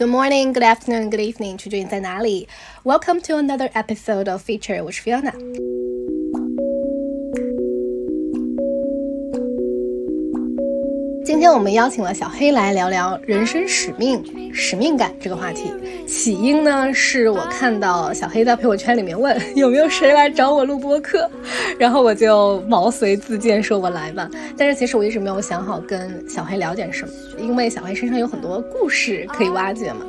Good morning, good afternoon, good evening，取决于你在哪里。Welcome to another episode of Feature，我是 Fiona。 今天我们邀请了小黑来聊聊人生使命、使命感这个话题。起因呢，是我看到小黑在朋友圈里面问 有没有谁来找我录播客，然后我就毛遂自荐说我来吧。但是其实我一直没有想好跟小黑聊点什么，因为小黑身上有很多故事可以挖掘嘛，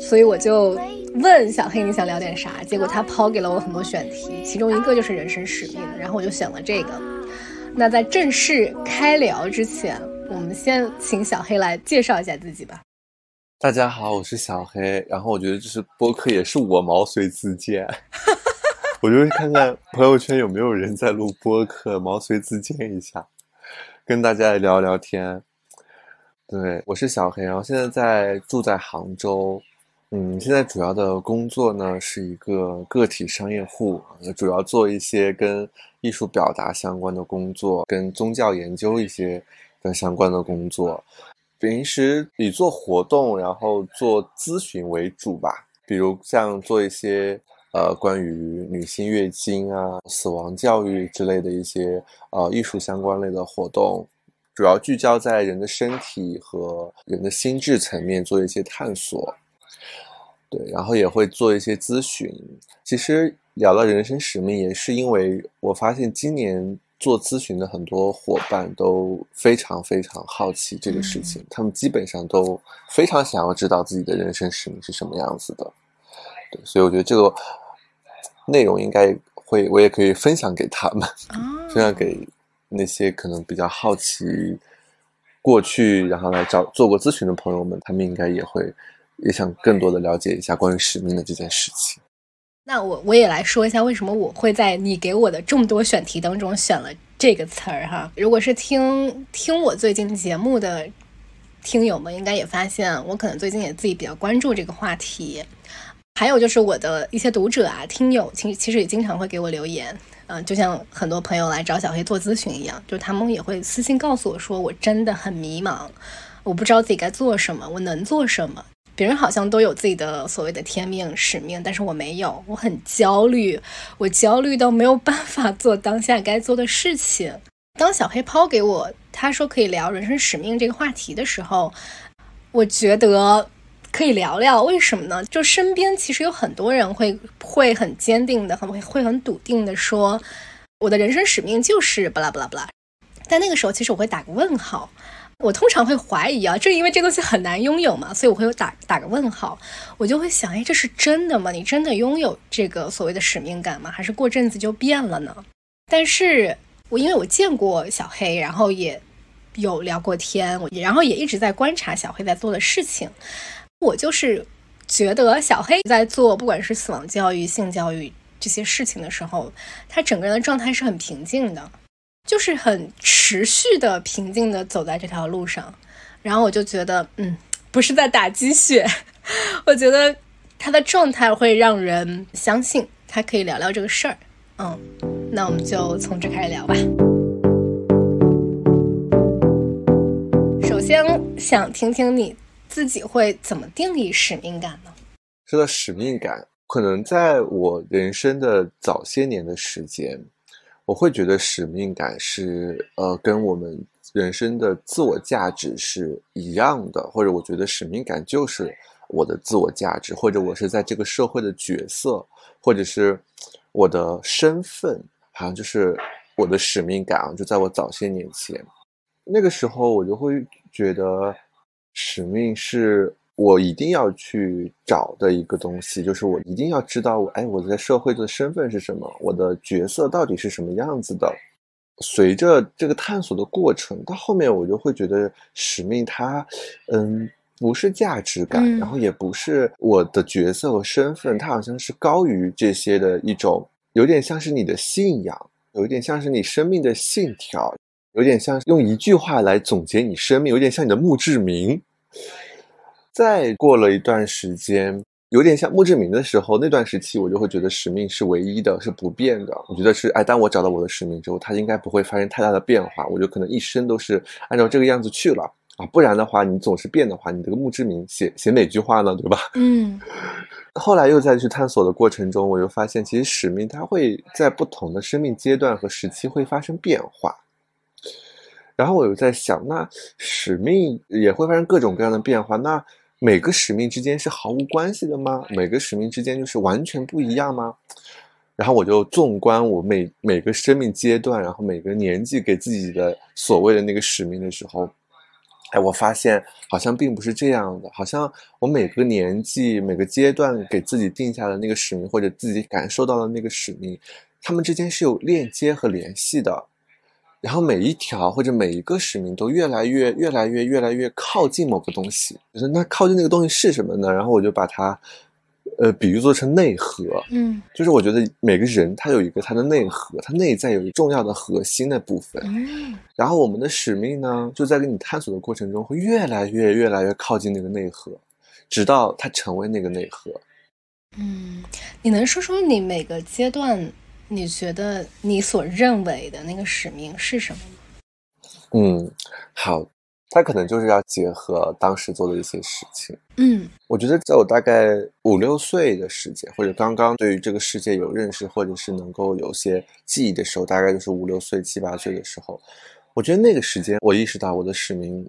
所以我就问小黑你想聊点啥？结果他抛给了我很多选题，其中一个就是人生使命，然后我就选了这个。那在正式开聊之前。我们先请小黑来介绍一下自己吧。大家好，我是小黑。然后我觉得就是播客也是我毛遂自荐，我就看看朋友圈有没有人在录播客，毛遂自荐一下，跟大家聊聊天。对，我是小黑，然后现在在住在杭州。嗯，现在主要的工作呢是一个个体商业户，主要做一些跟艺术表达相关的工作，跟宗教研究一些。跟相关的工作，平时以做活动，然后做咨询为主吧。比如像做一些呃关于女性月经啊、死亡教育之类的一些呃艺术相关类的活动，主要聚焦在人的身体和人的心智层面做一些探索。对，然后也会做一些咨询。其实聊到人生使命，也是因为我发现今年。做咨询的很多伙伴都非常非常好奇这个事情，他们基本上都非常想要知道自己的人生使命是什么样子的。对，所以我觉得这个内容应该会，我也可以分享给他们，分享给那些可能比较好奇过去，然后来找做过咨询的朋友们，他们应该也会也想更多的了解一下关于使命的这件事情。那我我也来说一下，为什么我会在你给我的众多选题当中选了这个词儿哈。如果是听听我最近节目的听友们，应该也发现我可能最近也自己比较关注这个话题。还有就是我的一些读者啊、听友，其实其实也经常会给我留言，嗯，就像很多朋友来找小黑做咨询一样，就他们也会私信告诉我说，我真的很迷茫，我不知道自己该做什么，我能做什么。别人好像都有自己的所谓的天命使命，但是我没有，我很焦虑，我焦虑到没有办法做当下该做的事情。当小黑抛给我他说可以聊人生使命这个话题的时候，我觉得可以聊聊，为什么呢？就身边其实有很多人会会很坚定的，很会会很笃定的说，我的人生使命就是巴拉巴拉巴拉。但那个时候，其实我会打个问号。我通常会怀疑啊，正因为这东西很难拥有嘛，所以我会有打打个问号，我就会想，哎，这是真的吗？你真的拥有这个所谓的使命感吗？还是过阵子就变了呢？但是我因为我见过小黑，然后也有聊过天，我然后也一直在观察小黑在做的事情，我就是觉得小黑在做不管是死亡教育、性教育这些事情的时候，他整个人的状态是很平静的。就是很持续的平静的走在这条路上，然后我就觉得，嗯，不是在打鸡血，我觉得他的状态会让人相信他可以聊聊这个事儿，嗯，那我们就从这开始聊吧。首先想听听你自己会怎么定义使命感呢？说到使命感，可能在我人生的早些年的时间。我会觉得使命感是，呃，跟我们人生的自我价值是一样的，或者我觉得使命感就是我的自我价值，或者我是在这个社会的角色，或者是我的身份，好像就是我的使命感啊。就在我早些年前，那个时候我就会觉得使命是。我一定要去找的一个东西，就是我一定要知道我，哎，我在社会的身份是什么，我的角色到底是什么样子的。随着这个探索的过程，到后面我就会觉得使命它，嗯，不是价值感，然后也不是我的角色和身份，它好像是高于这些的一种，有点像是你的信仰，有一点像是你生命的信条，有点像用一句话来总结你生命，有点像你的墓志铭。再过了一段时间，有点像墓志铭的时候，那段时期我就会觉得使命是唯一的，是不变的。我觉得是，哎，当我找到我的使命之后，它应该不会发生太大的变化，我就可能一生都是按照这个样子去了。啊，不然的话，你总是变的话，你这个墓志铭写写哪句话呢？对吧？嗯后来又再去探索的过程中，我又发现，其实使命它会在不同的生命阶段和时期会发生变化。然后我又在想，那使命也会发生各种各样的变化，那每个使命之间是毫无关系的吗？每个使命之间就是完全不一样吗？然后我就纵观我每每个生命阶段，然后每个年纪给自己的所谓的那个使命的时候，哎，我发现好像并不是这样的，好像我每个年纪、每个阶段给自己定下的那个使命，或者自己感受到的那个使命，他们之间是有链接和联系的。然后每一条或者每一个使命都越来越、越来越、越来越靠近某个东西。就是那靠近那个东西是什么呢？然后我就把它，呃，比喻做成内核。嗯就是我觉得每个人他有一个他的内核，他内在有一个重要的核心的部分。嗯然后我们的使命呢，就在跟你探索的过程中，会越来越、越来越靠近那个内核，直到它成为那个内核。嗯，你能说说你每个阶段你觉得你所认为的那个使命是什么吗？嗯，好，它可能就是要结合当时做的一些事情。嗯我觉得在我大概五六岁的时间，或者刚刚对于这个世界有认识，或者是能够有些记忆的时候，大概就是五六岁、七八岁的时候，我觉得那个时间，我意识到我的使命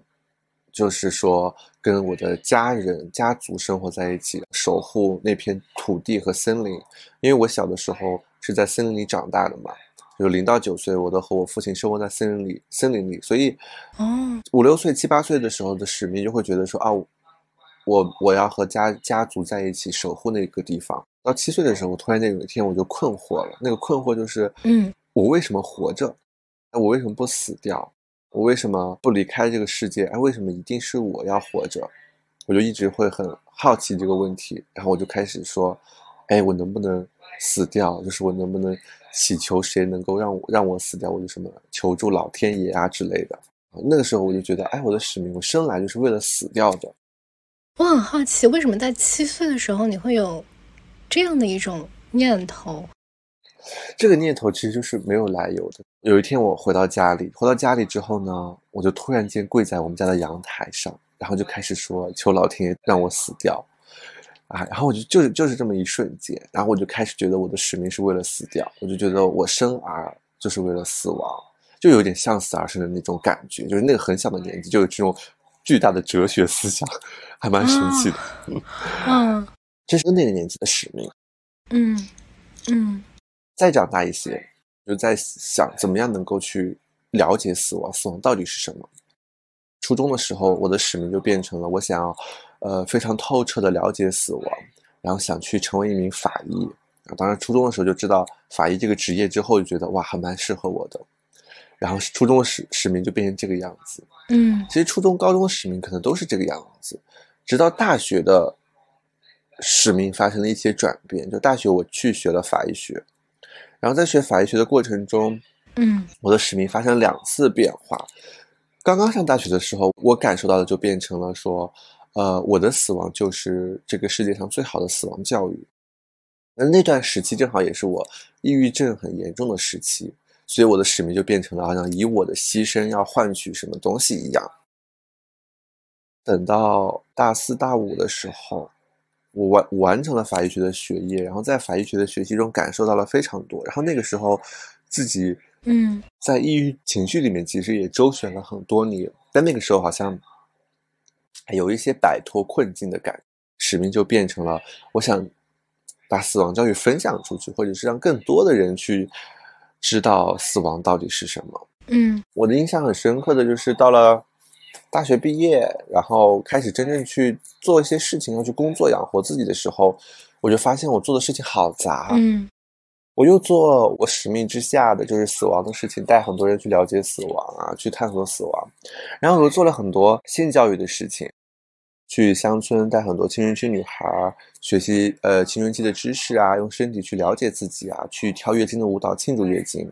就是说跟我的家人、家族生活在一起，守护那片土地和森林。因为我小的时候是在森林里长大的嘛，就零到九岁，我都和我父亲生活在森林里，森林里，所以哦五六岁、七八岁的时候的使命，就会觉得说啊，我我要和家家族在一起守护那个地方。到七岁的时候，我突然间有一天我就困惑了，那个困惑就是，嗯我为什么活着？哎，我为什么不死掉？我为什么不离开这个世界？哎，为什么一定是我要活着？我就一直会很好奇这个问题，然后我就开始说，哎，我能不能死掉？就是我能不能祈求谁能够让我让我死掉？我就什么求助老天爷啊之类的。那个时候我就觉得，哎，我的使命，我生来就是为了死掉的。我很好奇，为什么在七岁的时候你会有这样的一种念头？这个念头其实就是没有来由的。有一天我回到家里，回到家里之后呢，我就突然间跪在我们家的阳台上，然后就开始说求老天爷让我死掉，啊，然后我就就是就是这么一瞬间，然后我就开始觉得我的使命是为了死掉，我就觉得我生而就是为了死亡，就有点向死而生的那种感觉，就是那个很小的年纪就有这种巨大的哲学思想，还蛮神奇的。嗯这是那个年纪的使命。嗯嗯再长大一些，就在想怎么样能够去了解死亡，死亡到底是什么。初中的时候，我的使命就变成了我想要，呃，非常透彻的了解死亡，然后想去成为一名法医。啊，当然，初中的时候就知道法医这个职业之后，就觉得哇，还蛮适合我的。然后初中的使使命就变成这个样子。嗯其实初中、高中的使命可能都是这个样子，直到大学的使命发生了一些转变。就大学我去学了法医学，然后在学法医学的过程中，嗯我的使命发生两次变化。刚刚上大学的时候，我感受到的就变成了说，呃，我的死亡就是这个世界上最好的死亡教育。那那段时期正好也是我抑郁症很严重的时期，所以我的使命就变成了好像以我的牺牲要换取什么东西一样。等到大四大五的时候，我完完成了法医学的学业，然后在法医学的学习中感受到了非常多。然后那个时候，自己嗯在抑郁情绪里面其实也周旋了很多年，但那个时候好像有一些摆脱困境的感觉，使命就变成了我想把死亡教育分享出去，或者是让更多的人去知道死亡到底是什么。嗯我的印象很深刻的就是到了大学毕业，然后开始真正去做一些事情，要去工作养活自己的时候，我就发现我做的事情好杂。嗯我又做我使命之下的就是死亡的事情，带很多人去了解死亡啊，去探索死亡。然后我又做了很多性教育的事情，去乡村带很多青春期女孩儿学习呃青春期的知识啊，用身体去了解自己啊，去跳月经的舞蹈庆祝月经。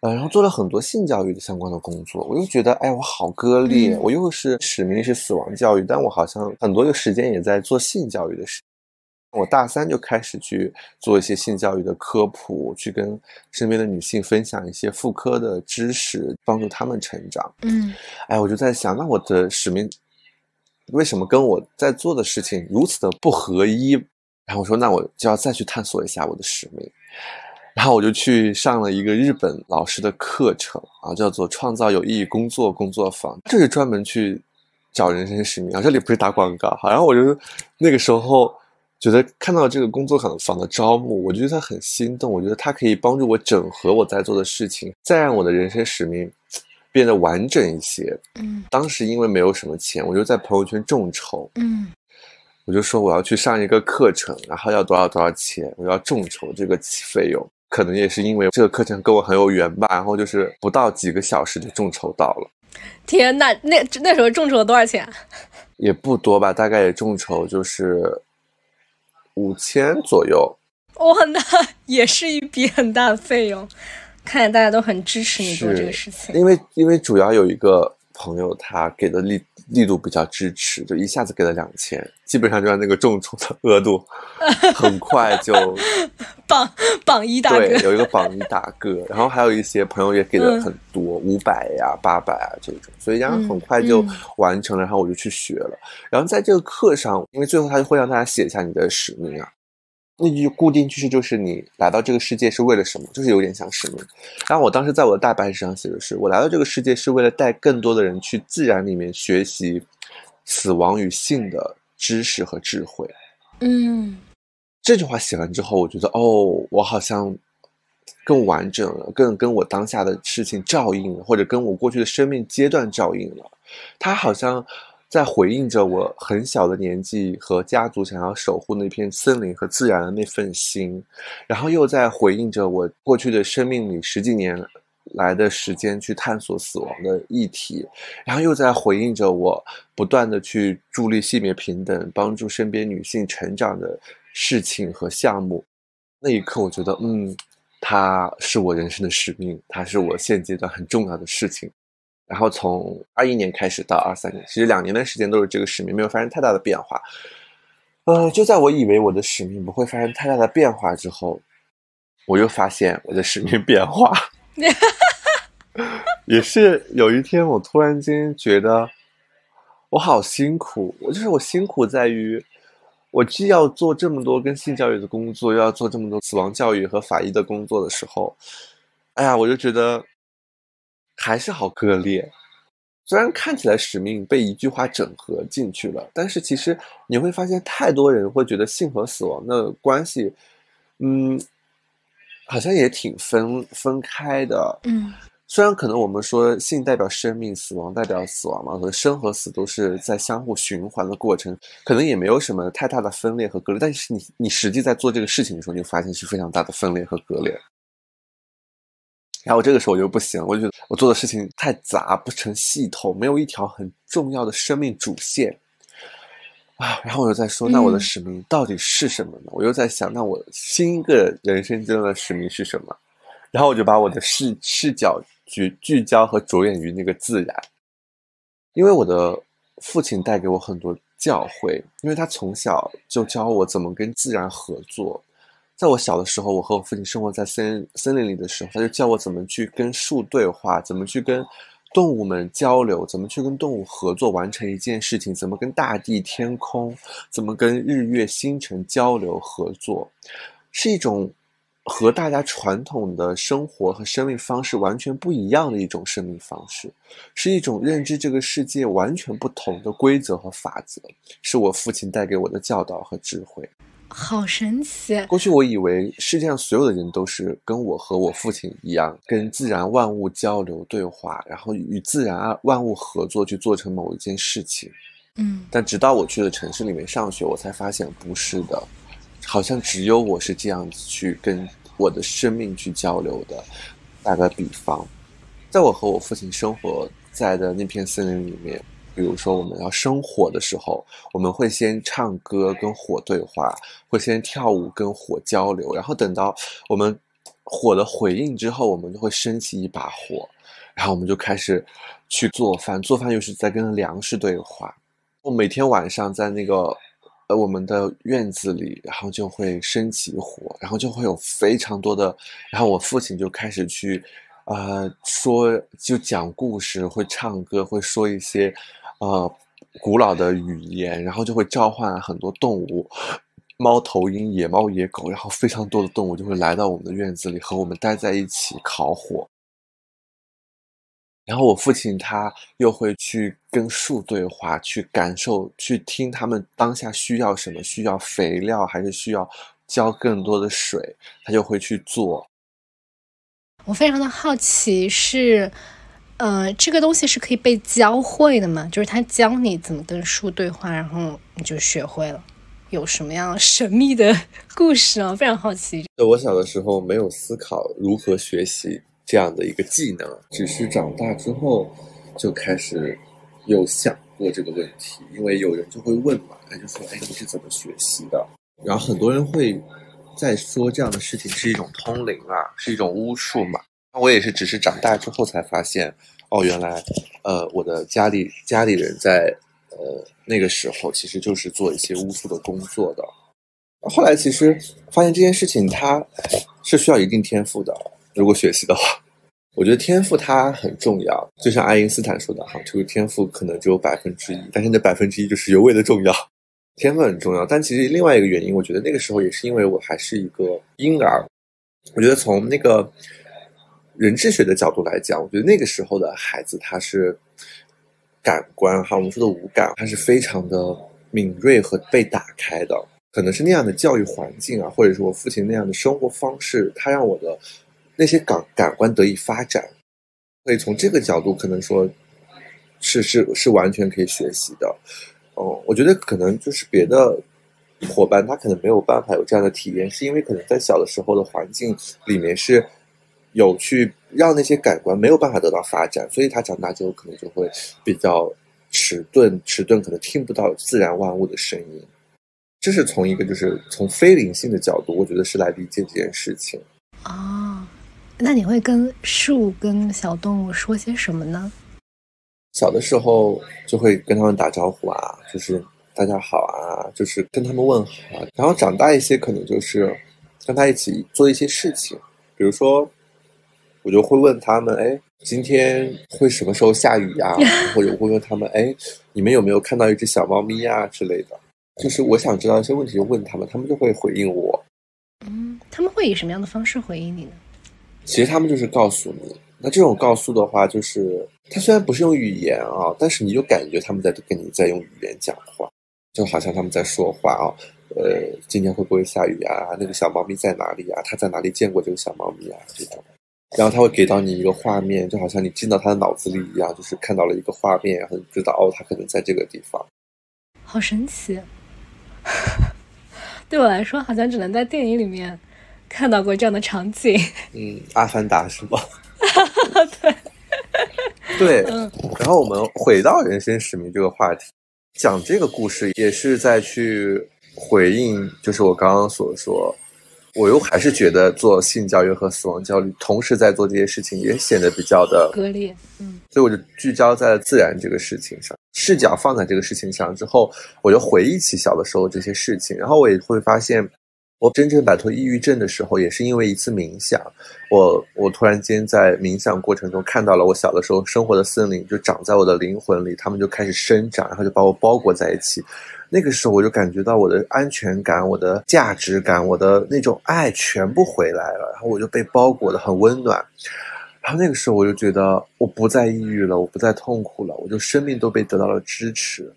呃，然后做了很多性教育的相关的工作，我又觉得，哎，我好割裂，嗯我又是使命是死亡教育，但我好像很多的时间也在做性教育的事。我大三就开始去做一些性教育的科普，去跟身边的女性分享一些妇科的知识，帮助她们成长。嗯哎，我就在想，那我的使命为什么跟我在做的事情如此的不合一？然后我说，那我就要再去探索一下我的使命。然后我就去上了一个日本老师的课程啊，叫做“创造有意义工作工作坊”，这是专门去找人生使命啊。这里不是打广告好。然后我就那个时候觉得看到这个工作坊的招募，我觉得它很心动。我觉得它可以帮助我整合我在做的事情，再让我的人生使命变得完整一些。嗯当时因为没有什么钱，我就在朋友圈众筹，嗯我就说我要去上一个课程，然后要多少多少钱，我要众筹这个费用。可能也是因为这个课程跟我很有缘吧，然后就是不到几个小时就众筹到了，天呐，那那时候众筹了多少钱？也不多吧，大概也众筹就是五千左右。哇，那也是一笔很大的费用。看来大家都很支持你做这个事情。因为因为主要有一个朋友他给的力力度比较支持，就一下子给了两千，基本上就让那个众筹的额度 很快就 榜榜一大哥。对，有一个榜一大哥，然后还有一些朋友也给了很多，五百呀、八百啊这种，所以然后很快就嗯完成了，然后我就去学了。然后在这个课上，因为最后他就会让大家写一下你的使命啊，那句固定句式就是你来到这个世界是为了什么，就是有点像使命。然后我当时在我的大白纸上写的是，我来到这个世界是为了带更多的人去自然里面学习死亡与性的知识和智慧。嗯这句话写完之后，我觉得哦，我好像更完整了，更跟我当下的事情照应了，或者跟我过去的生命阶段照应了。它好像在回应着我很小的年纪和家族想要守护那片森林和自然的那份心，然后又在回应着我过去的生命里十几年来的时间去探索死亡的议题，然后又在回应着我不断的去助力性别平等、帮助身边女性成长的事情和项目。那一刻，我觉得，嗯，它是我人生的使命，它是我现阶段很重要的事情。然后从二一年开始到二三年，其实两年的时间都是这个使命，没有发生太大的变化。呃，就在我以为我的使命不会发生太大的变化之后，我又发现我的使命变化。也是有一天，我突然间觉得我好辛苦。我就是我辛苦在于，我既要做这么多跟性教育的工作，又要做这么多死亡教育和法医的工作的时候，哎呀，我就觉得还是好割裂。虽然看起来使命被一句话整合进去了，但是其实你会发现，太多人会觉得性和死亡的关系，嗯，好像也挺分分开的。嗯虽然可能我们说性代表生命，死亡代表死亡嘛，可能生和死都是在相互循环的过程，可能也没有什么太大的分裂和割裂。但是你你实际在做这个事情的时候，你就发现是非常大的分裂和割裂。然后这个时候我就不行，我就觉得我做的事情太杂，不成系统，没有一条很重要的生命主线啊。然后我就在说，那我的嗯使命到底是什么呢？我又在想，那我新一个人生阶段的使命是什么？然后我就把我的视视角聚聚焦和着眼于那个自然，因为我的父亲带给我很多教诲，因为他从小就教我怎么跟自然合作。在我小的时候，我和我父亲生活在森森林里的时候，他就教我怎么去跟树对话，怎么去跟动物们交流，怎么去跟动物合作完成一件事情，怎么跟大地、天空，怎么跟日月星辰交流合作，是一种和大家传统的生活和生命方式完全不一样的一种生命方式，是一种认知这个世界完全不同的规则和法则，是我父亲带给我的教导和智慧。好神奇。过去我以为世界上所有的人都是跟我和我父亲一样，跟自然万物交流对话，然后与自然啊万物合作去做成某一件事情。嗯但直到我去了城市里面上学，我才发现不是的，好像只有我是这样子去跟我的生命去交流的。打个比方，在我和我父亲生活在的那片森林里面，比如说我们要生火的时候，我们会先唱歌跟火对话，会先跳舞跟火交流，然后等到我们火的回应之后，我们就会升起一把火，然后我们就开始去做饭，做饭又是在跟粮食对话。我每天晚上在那个呃我们的院子里，然后就会升起火，然后就会有非常多的，然后我父亲就开始去，呃，说就讲故事，会唱歌，会说一些，呃，古老的语言，然后就会召唤很多动物，猫头鹰、野猫、野狗，然后非常多的动物就会来到我们的院子里和我们待在一起烤火。然后我父亲他又会去跟树对话，去感受，去听他们当下需要什么，需要肥料还是需要浇更多的水，他就会去做。我非常的好奇，是，呃，这个东西是可以被教会的吗？就是他教你怎么跟树对话，然后你就学会了？有什么样神秘的故事啊？非常好奇。我小的时候没有思考如何学习。这样的一个技能，只是长大之后就开始有想过这个问题，因为有人就会问嘛，他就说：“哎，你是怎么学习的？”然后很多人会在说这样的事情是一种通灵啊，是一种巫术嘛。我也是只是长大之后才发现，哦，原来呃，我的家里家里人在呃那个时候其实就是做一些巫术的工作的。后来其实发现这件事情它是需要一定天赋的。如果学习的话，我觉得天赋它很重要。就像爱因斯坦说的哈，这个天赋可能只有百分之一，但是那百分之一就是尤为的重要。天赋很重要，但其实另外一个原因，我觉得那个时候也是因为我还是一个婴儿。我觉得从那个人质学的角度来讲，我觉得那个时候的孩子他是感官哈，我们说的五感，他是非常的敏锐和被打开的。可能是那样的教育环境啊，或者是我父亲那样的生活方式，他让我的。那些感感官得以发展，所以从这个角度可能说，是是是完全可以学习的。哦，我觉得可能就是别的伙伴他可能没有办法有这样的体验，是因为可能在小的时候的环境里面是有去让那些感官没有办法得到发展，所以他长大之后可能就会比较迟钝，迟钝可能听不到自然万物的声音。这是从一个就是从非灵性的角度，我觉得是来理解这件事情。啊。那你会跟树、跟小动物说些什么呢？小的时候就会跟他们打招呼啊，就是大家好啊，就是跟他们问好。然后长大一些，可能就是跟他一起做一些事情，比如说，我就会问他们：哎，今天会什么时候下雨呀？或者我会问他们：哎，你们有没有看到一只小猫咪呀之类的？就是我想知道一些问题，就问他们，他们就会回应我。嗯，他们会以什么样的方式回应你呢？其实他们就是告诉你，那这种告诉的话，就是他虽然不是用语言啊，但是你就感觉他们在跟你在用语言讲话，就好像他们在说话啊。呃，今天会不会下雨啊？那个小猫咪在哪里啊？他在哪里见过这个小猫咪啊？这种，然后他会给到你一个画面，就好像你进到他的脑子里一样，就是看到了一个画面，然后你知道哦，他可能在这个地方。好神奇，对我来说，好像只能在电影里面。看到过这样的场景，嗯，阿凡达是吗？对，对，然后我们回到人生使命这个话题，讲这个故事也是在去回应，就是我刚刚所说，我又还是觉得做性教育和死亡焦虑同时在做这些事情，也显得比较的割裂，嗯，所以我就聚焦在了自然这个事情上，视角放在这个事情上之后，我就回忆起小的时候这些事情，然后我也会发现。我真正摆脱抑郁症的时候，也是因为一次冥想。我我突然间在冥想过程中看到了我小的时候生活的森林，就长在我的灵魂里，它们就开始生长，然后就把我包裹在一起。那个时候我就感觉到我的安全感、我的价值感、我的那种爱全部回来了，然后我就被包裹的很温暖。然后那个时候我就觉得我不再抑郁了，我不再痛苦了，我就生命都被得到了支持。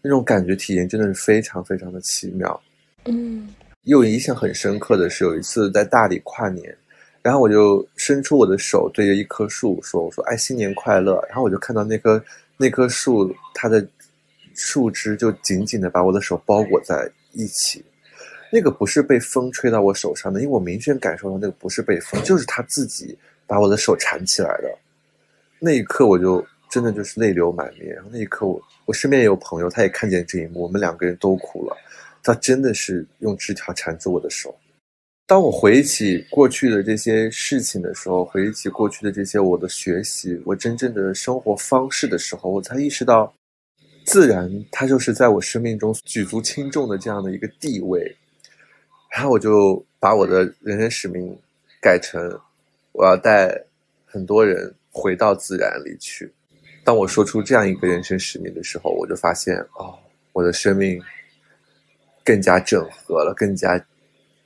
那种感觉体验真的是非常非常的奇妙。嗯。有印象很深刻的是，有一次在大理跨年，然后我就伸出我的手对着一棵树说：“我说，哎，新年快乐！”然后我就看到那棵那棵树，它的树枝就紧紧的把我的手包裹在一起。那个不是被风吹到我手上的，因为我明显感受到那个不是被风，就是他自己把我的手缠起来的。那一刻，我就真的就是泪流满面。然后那一刻，我我身边也有朋友，他也看见这一幕，我们两个人都哭了。他真的是用枝条缠住我的手。当我回忆起过去的这些事情的时候，回忆起过去的这些我的学习，我真正的生活方式的时候，我才意识到，自然它就是在我生命中举足轻重的这样的一个地位。然后我就把我的人生使命改成我要带很多人回到自然里去。当我说出这样一个人生使命的时候，我就发现哦，我的生命更加整合了，更加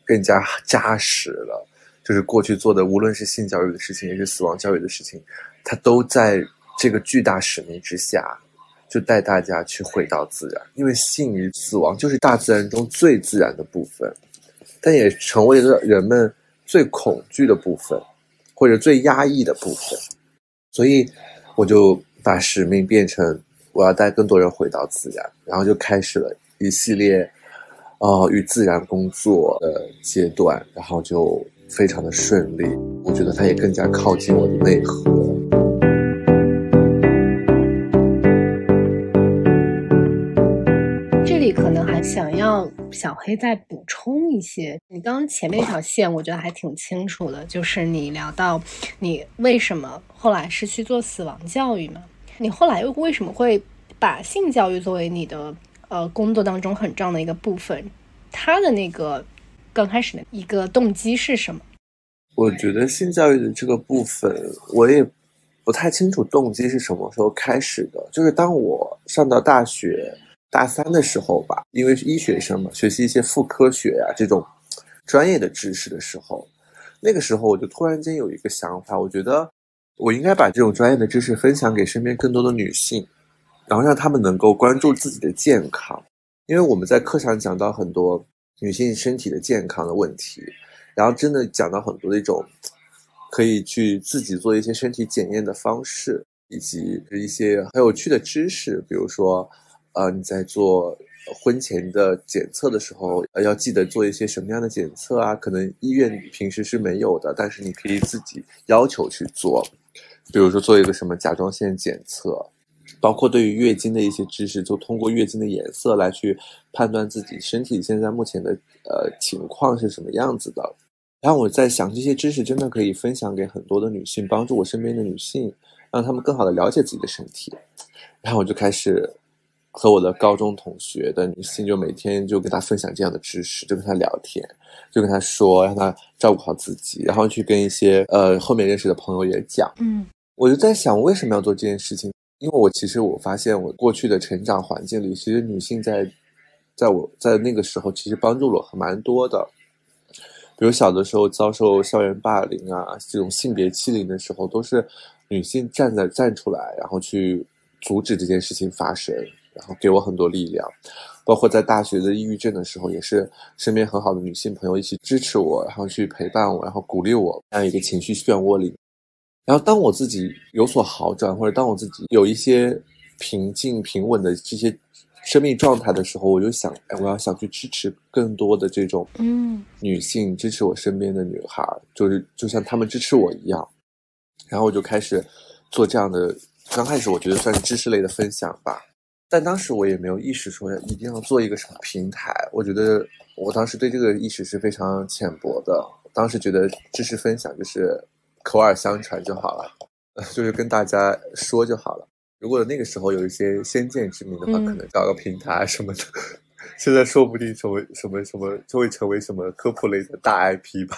更加扎实了。就是过去做的，无论是性教育的事情，也是死亡教育的事情，它都在这个巨大使命之下，就带大家去回到自然。因为性与死亡就是大自然中最自然的部分。但也成为了人们最恐惧的部分，或者最压抑的部分，所以我就把使命变成我要带更多人回到自然，然后就开始了一系列，呃，与自然工作的阶段，然后就非常的顺利。我觉得它也更加靠近我的内核。要小黑再补充一些，你刚刚前面一条线我觉得还挺清楚的，就是你聊到你为什么后来是去做死亡教育嘛？你后来又为什么会把性教育作为你的呃工作当中很重要的一个部分？他的那个刚开始的一个动机是什么？我觉得性教育的这个部分，我也不太清楚动机是什么时候开始的，就是当我上到大学。大三的时候吧，因为是医学生嘛，学习一些妇科学啊这种专业的知识的时候，那个时候我就突然间有一个想法，我觉得我应该把这种专业的知识分享给身边更多的女性，然后让她们能够关注自己的健康。因为我们在课上讲到很多女性身体的健康的问题，然后真的讲到很多的一种可以去自己做一些身体检验的方式，以及一些很有趣的知识，比如说。呃，你在做婚前的检测的时候，呃，要记得做一些什么样的检测啊？可能医院平时是没有的，但是你可以自己要求去做。比如说做一个什么甲状腺检测，包括对于月经的一些知识，就通过月经的颜色来去判断自己身体现在目前的呃情况是什么样子的。然后我在想，这些知识真的可以分享给很多的女性，帮助我身边的女性，让她们更好的了解自己的身体。然后我就开始。和我的高中同学的女性，就每天就跟她分享这样的知识，就跟她聊天，就跟她说，让她照顾好自己，然后去跟一些呃后面认识的朋友也讲。嗯，我就在想，为什么要做这件事情？因为我其实我发现，我过去的成长环境里，其实女性在在我在那个时候，其实帮助了我蛮多的。比如小的时候遭受校园霸凌啊，这种性别欺凌的时候，都是女性站在站出来，然后去阻止这件事情发生。然后给我很多力量，包括在大学的抑郁症的时候，也是身边很好的女性朋友一起支持我，然后去陪伴我，然后鼓励我，这样一个情绪漩涡里。然后当我自己有所好转，或者当我自己有一些平静平稳的这些生命状态的时候，我就想，哎，我要想去支持更多的这种嗯女性，支持我身边的女孩，就是就像她们支持我一样。然后我就开始做这样的，刚开始我觉得算是知识类的分享吧。但当时我也没有意识说一定要做一个什么平台，我觉得我当时对这个意识是非常浅薄的。当时觉得知识分享就是口耳相传就好了，就是跟大家说就好了。如果那个时候有一些先见之明的话，可能搞个平台什么的，现在说不定成为什么什么就会成为什么科普类的大 IP 吧。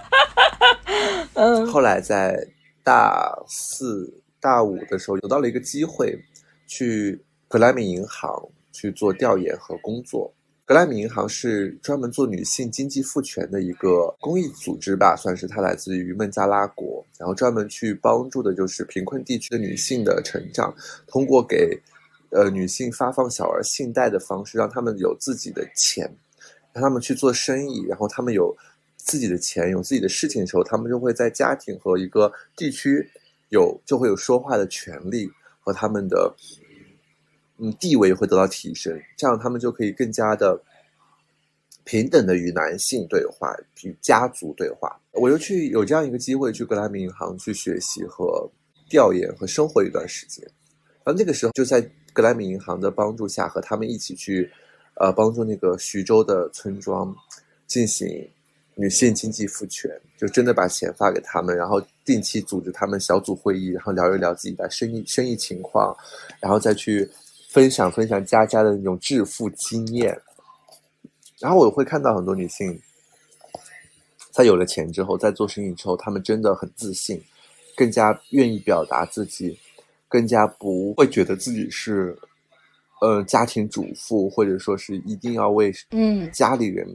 嗯，后来在大四大五的时候，得到了一个机会。去格莱美银行去做调研和工作。格莱美银行是专门做女性经济赋权的一个公益组织吧，算是它来自于孟加拉国，然后专门去帮助的就是贫困地区的女性的成长，通过给呃女性发放小额信贷的方式，让他们有自己的钱，让他们去做生意，然后他们有自己的钱，有自己的事情的时候，他们就会在家庭和一个地区有就会有说话的权利和他们的。嗯，地位会得到提升，这样他们就可以更加的平等的与男性对话，与家族对话。我又去有这样一个机会去格莱美银行去学习和调研和生活一段时间，然后那个时候就在格莱美银行的帮助下，和他们一起去，呃，帮助那个徐州的村庄进行女性经济赋权，就真的把钱发给他们，然后定期组织他们小组会议，然后聊一聊自己的生意生意情况，然后再去。分享分享佳佳的那种致富经验。然后我会看到很多女性，在有了钱之后，在做生意之后，她们真的很自信，更加愿意表达自己，更加不会觉得自己是，呃，家庭主妇，或者说是一定要为嗯家里人，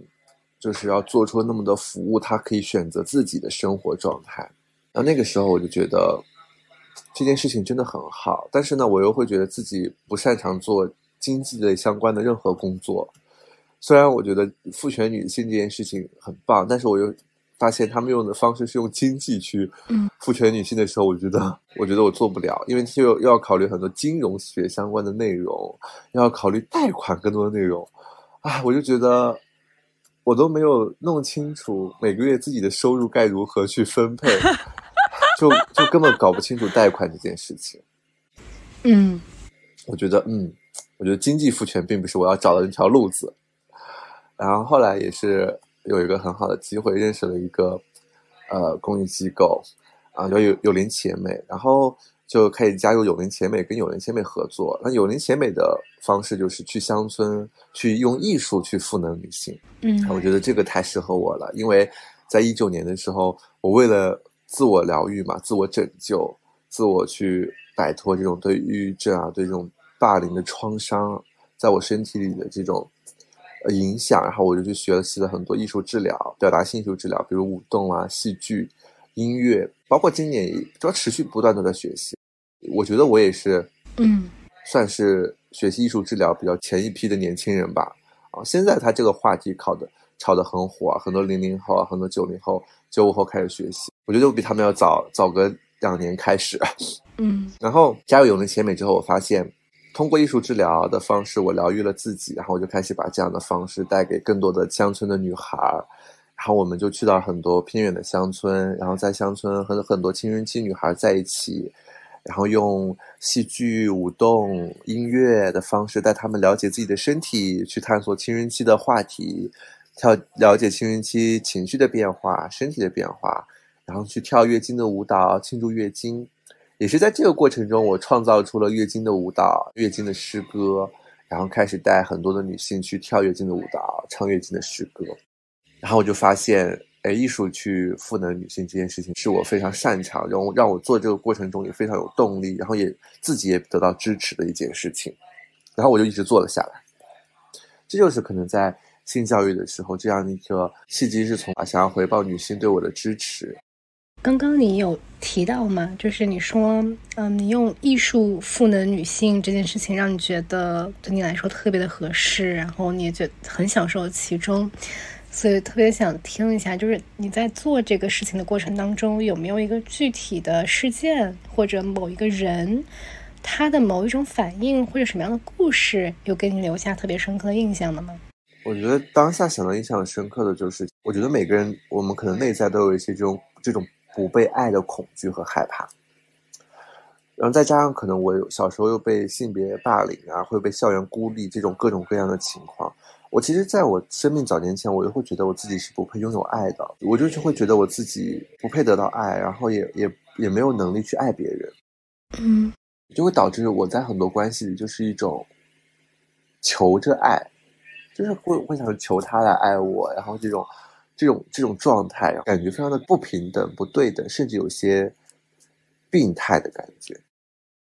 就是要做出那么多服务，她可以选择自己的生活状态。然后那个时候我就觉得这件事情真的很好，但是呢，我又会觉得自己不擅长做经济类相关的任何工作。虽然我觉得父权女性这件事情很棒，但是我又发现他们用的方式是用经济去嗯父权女性的时候，我觉得我觉得我做不了，因为又又要考虑很多金融学相关的内容，要考虑贷款更多的内容，啊，我就觉得我都没有弄清楚每个月自己的收入该如何去分配，就就根本搞不清楚贷款这件事情。嗯我觉得，嗯，我觉得经济赋权并不是我要找的那条路子。然后后来也是有一个很好的机会，认识了一个呃公益机构，啊，叫有有邻且美，然后就开始加入有邻且美，跟有邻且美合作。那有邻且美的方式就是去乡村，去用艺术去赋能女性。嗯我觉得这个太适合我了，因为在一九年的时候，我为了自我疗愈嘛，自我拯救，自我去摆脱这种对抑郁症啊、对这种霸凌的创伤，在我身体里的这种呃影响，然后我就去学习了很多艺术治疗、表达性艺术治疗，比如舞动啊、戏剧、音乐，包括今年主要持续不断的在学习。我觉得我也是嗯算是学习艺术治疗比较前一批的年轻人吧。啊，现在他这个话题考的炒得很火啊，很多零零后啊，很多九零后、九五后开始学习，我觉得我比他们要早早个两年开始。嗯 然后加入永能贤美之后，我发现通过艺术治疗的方式，我疗愈了自己，然后我就开始把这样的方式带给更多的乡村的女孩儿。然后我们就去到很多偏远的乡村，然后在乡村和很多青春期女孩在一起，然后用戏剧、舞动、音乐的方式带她们了解自己的身体，去探索青春期的话题，跳了解青春期情绪的变化、身体的变化，然后去跳月经的舞蹈，庆祝月经。也是在这个过程中，我创造出了月经的舞蹈、月经的诗歌，然后开始带很多的女性去跳月经的舞蹈、唱月经的诗歌。然后我就发现，哎，艺术去赋能女性这件事情是我非常擅长，然后让我做这个过程中也非常有动力，然后也自己也得到支持的一件事情。然后我就一直做了下来。这就是可能在性教育的时候，这样一个契机是从啊想要回报女性对我的支持。刚刚你有提到吗？就是你说，嗯，你用艺术赋能女性这件事情，让你觉得对你来说特别的合适，然后你也觉得很享受其中，所以特别想听一下，就是你在做这个事情的过程当中，有没有一个具体的事件或者某一个人，他的某一种反应或者什么样的故事，有给你留下特别深刻的印象的吗？我觉得当下想到印象深刻的就是，我觉得每个人我们可能内在都有一些这种这种不被爱的恐惧和害怕，然后再加上可能我小时候又被性别霸凌啊，会被校园孤立这种各种各样的情况，我其实在我生命早年前，我就会觉得我自己是不配拥有爱的，我就是会觉得我自己不配得到爱，然后也也也没有能力去爱别人，嗯。就会导致我在很多关系里就是一种求着爱，就是会会想求他来爱我，然后这种这种这种状态，感觉非常的不平等、不对等，甚至有些病态的感觉。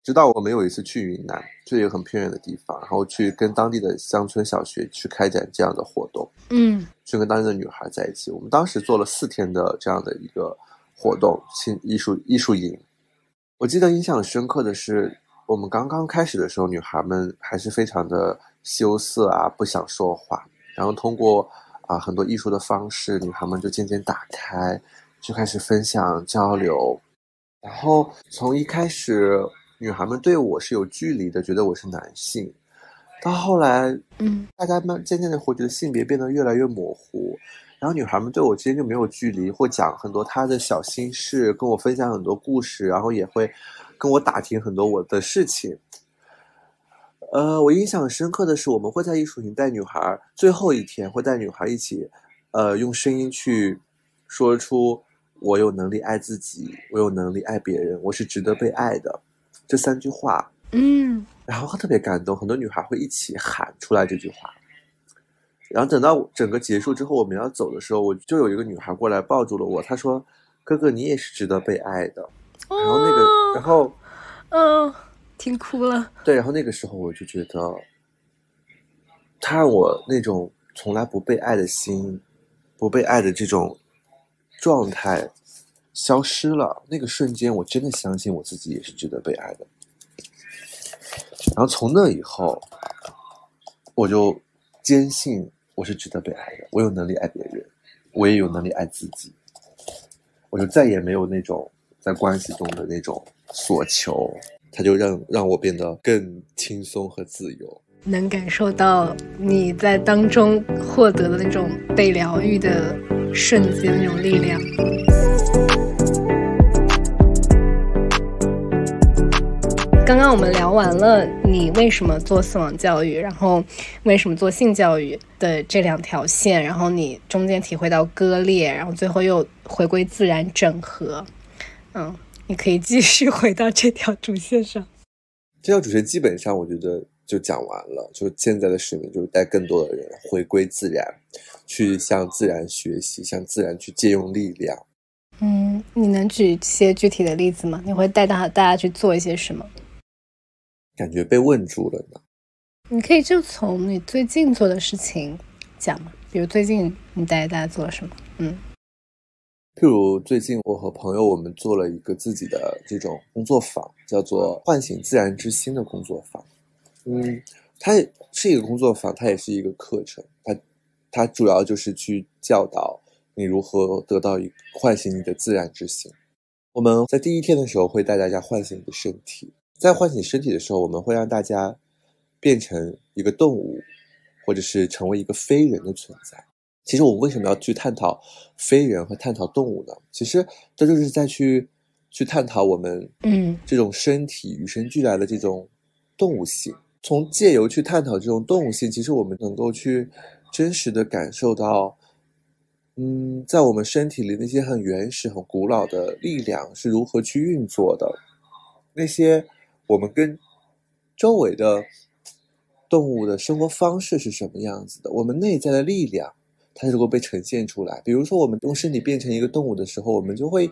直到我们有一次去云南，去一个很偏远的地方，然后去跟当地的乡村小学去开展这样的活动，嗯去跟当地的女孩在一起。我们当时做了四天的这样的一个活动，新艺术艺术营。我记得印象深刻的是，我们刚刚开始的时候，女孩们还是非常的羞涩啊，不想说话。然后通过啊很多艺术的方式，女孩们就渐渐打开，就开始分享交流。然后从一开始，女孩们对我是有距离的，觉得我是男性。到后来，嗯大家慢渐渐的会觉得性别变得越来越模糊，然后女孩们对我之间就没有距离，会讲很多她的小心事，跟我分享很多故事，然后也会跟我打听很多我的事情。呃，我印象很深刻的是，我们会在艺术营带女孩，最后一天会带女孩一起，呃，用声音去说出“我有能力爱自己，我有能力爱别人，我是值得被爱的”这三句话。嗯然后特别感动，很多女孩会一起喊出来这句话。然后等到整个结束之后，我们要走的时候，我就有一个女孩过来抱住了我，她说：“哥哥，你也是值得被爱的。”然后那个，然后，嗯，听哭了。对，然后那个时候我就觉得，他让我那种从来不被爱的心，不被爱的这种状态消失了。那个瞬间，我真的相信我自己也是值得被爱的。然后从那以后，我就坚信我是值得被爱的，我有能力爱别人，我也有能力爱自己。我就再也没有那种在关系中的那种所求，它就让让我变得更轻松和自由。能感受到你在当中获得的那种被疗愈的瞬间，那种力量。刚刚我们聊完了你为什么做死亡教育，然后为什么做性教育的这两条线，然后你中间体会到割裂，然后最后又回归自然整合。嗯，你可以继续回到这条主线上。这条主线基本上我觉得就讲完了，就是现在的使命就是带更多的人回归自然，去向自然学习，向自然去借用力量。嗯，你能举一些具体的例子吗？你会带大大家去做一些什么？感觉被问住了呢。你可以就从你最近做的事情讲嘛，比如最近你带大家做了什么？嗯，譬如最近我和朋友我们做了一个自己的这种工作坊，叫做“唤醒自然之心”的工作坊。嗯，它是一个工作坊，它也是一个课程。它它主要就是去教导你如何得到一唤醒你的自然之心。我们在第一天的时候会带大家唤醒你的身体。在唤醒身体的时候，我们会让大家变成一个动物，或者是成为一个非人的存在。其实我们为什么要去探讨非人和探讨动物呢？其实这就是在去去探讨我们嗯这种身体与生俱来的这种动物性。从借由去探讨这种动物性，其实我们能够去真实的感受到，嗯，在我们身体里那些很原始、很古老的力量是如何去运作的，那些。我们跟周围的动物的生活方式是什么样子的？我们内在的力量，它如果被呈现出来，比如说我们用身体变成一个动物的时候，我们就会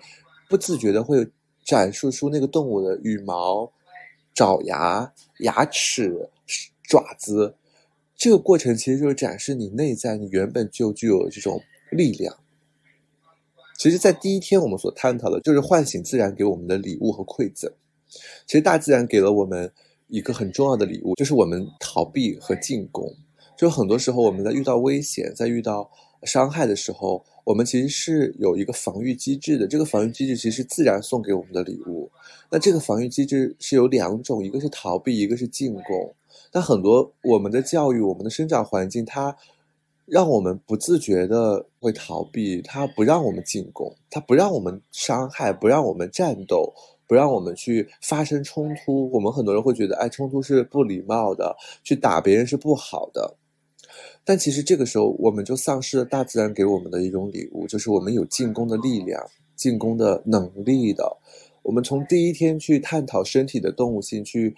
不自觉的会展示出那个动物的羽毛、爪牙、牙齿、爪子。这个过程其实就是展示你内在你原本就具有这种力量。其实，在第一天我们所探讨的就是唤醒自然给我们的礼物和馈赠。其实大自然给了我们一个很重要的礼物，就是我们逃避和进攻。就很多时候我们在遇到危险、在遇到伤害的时候，我们其实是有一个防御机制的。这个防御机制其实是自然送给我们的礼物。那这个防御机制是有两种，一个是逃避，一个是进攻。那很多我们的教育、我们的生长环境，它让我们不自觉的会逃避，它不让我们进攻，它不让我们伤害，不让我们战斗。不让我们去发生冲突，我们很多人会觉得，哎，冲突是不礼貌的，去打别人是不好的。但其实这个时候，我们就丧失了大自然给我们的一种礼物，就是我们有进攻的力量、进攻的能力的。我们从第一天去探讨身体的动物性，去。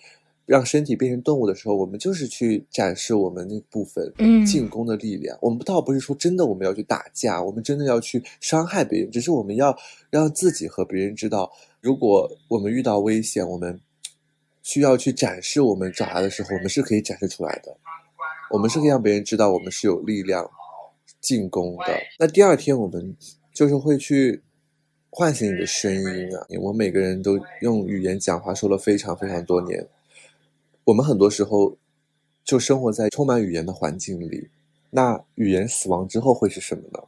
让身体变成动物的时候，我们就是去展示我们那部分进攻的力量。我们倒不是说真的我们要去打架，我们真的要去伤害别人，只是我们要让自己和别人知道，如果我们遇到危险，我们需要去展示我们爪牙的时候，我们是可以展示出来的。我们是可以让别人知道我们是有力量进攻的。那第二天我们就是会去唤醒你的声音啊！我们每个人都用语言讲话说了非常非常多年。我们很多时候就生活在充满语言的环境里，那语言死亡之后会是什么呢？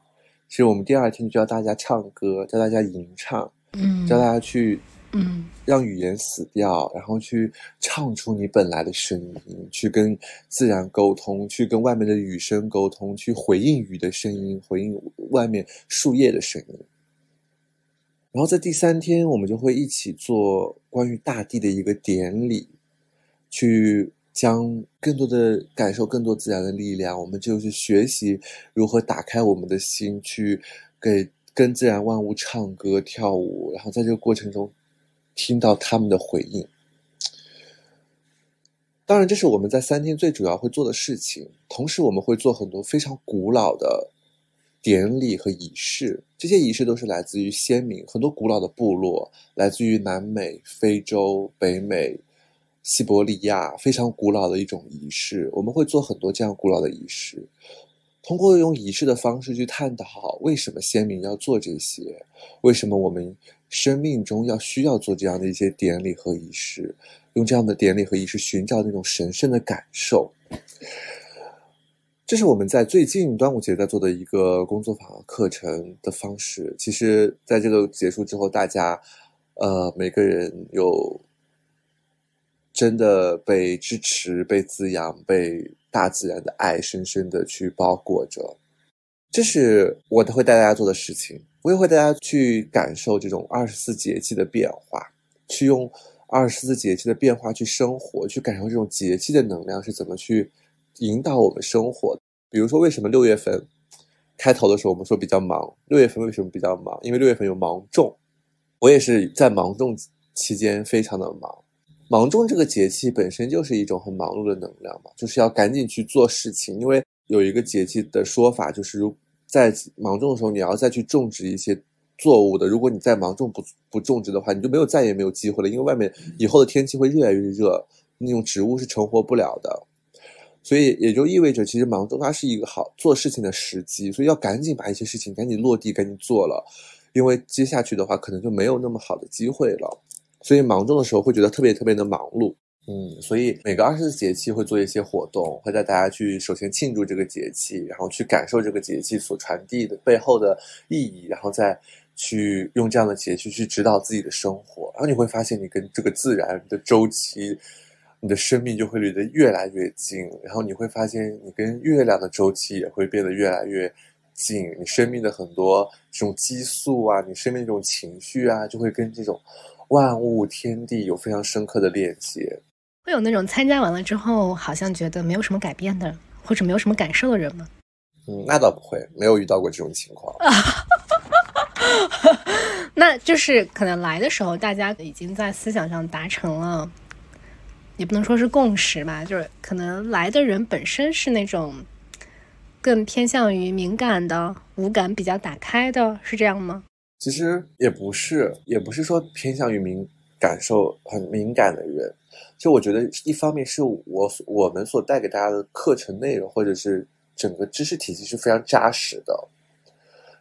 其实我们第二天就教大家唱歌，教大家吟唱，嗯，教大家去，嗯，让语言死掉，然后去唱出你本来的声音，去跟自然沟通，去跟外面的雨声沟通，去回应雨的声音，回应外面树叶的声音。然后在第三天，我们就会一起做关于大地的一个典礼。去将更多的感受更多自然的力量，我们就是学习如何打开我们的心，去给跟自然万物唱歌跳舞，然后在这个过程中听到他们的回应。当然，这是我们在三天最主要会做的事情。同时，我们会做很多非常古老的典礼和仪式，这些仪式都是来自于先民，很多古老的部落，来自于南美、非洲、北美、西伯利亚，非常古老的一种仪式。我们会做很多这样古老的仪式，通过用仪式的方式去探讨为什么先民要做这些，为什么我们生命中要需要做这样的一些典礼和仪式。用这样的典礼和仪式寻找那种神圣的感受，这是我们在最近端午节在做的一个工作坊课程的方式。其实，在这个结束之后，大家，呃，每个人有真的被支持、被滋养、被大自然的爱深深的去包裹着。这是我会带大家做的事情。我也会带大家去感受这种二十四节气的变化，去用。二十四节气的变化，去生活，去感受这种节气的能量是怎么去引导我们生活。比如说，为什么六月份开头的时候我们说比较忙？六月份为什么比较忙？因为六月份有芒种，我也是在芒种期间非常的忙。芒种这个节气本身就是一种很忙碌的能量嘛，就是要赶紧去做事情。因为有一个节气的说法，就是如在芒种的时候，你要再去种植一些。作物的，如果你在芒种不不种植的话，你就没有再也没有机会了，因为外面以后的天气会越来越热，那种植物是成活不了的，所以也就意味着，其实芒种它是一个好做事情的时机，所以要赶紧把一些事情赶紧落地，赶紧做了，因为接下去的话可能就没有那么好的机会了，所以芒种的时候会觉得特别特别的忙碌。嗯，所以每个二十四节气会做一些活动，会带大家去首先庆祝这个节气，然后去感受这个节气所传递的背后的意义，然后再去用这样的节气去指导自己的生活。然后你会发现，你跟这个自然的周期，你的生命就会离得越来越近。然后你会发现，你跟月亮的周期也会变得越来越近。你生命的很多这种激素啊，你生命这种情绪啊，就会跟这种万物天地有非常深刻的链接。会有那种参加完了之后，好像觉得没有什么改变的，或者没有什么感受的人吗？嗯，那倒不会，没有遇到过这种情况。那就是可能来的时候，大家已经在思想上达成了，也不能说是共识吧，就是可能来的人本身是那种更偏向于敏感的、五感比较打开的，是这样吗？其实也不是，也不是说偏向于敏感受很敏感的人。就我觉得，一方面是我我们所带给大家的课程内容，或者是整个知识体系是非常扎实的，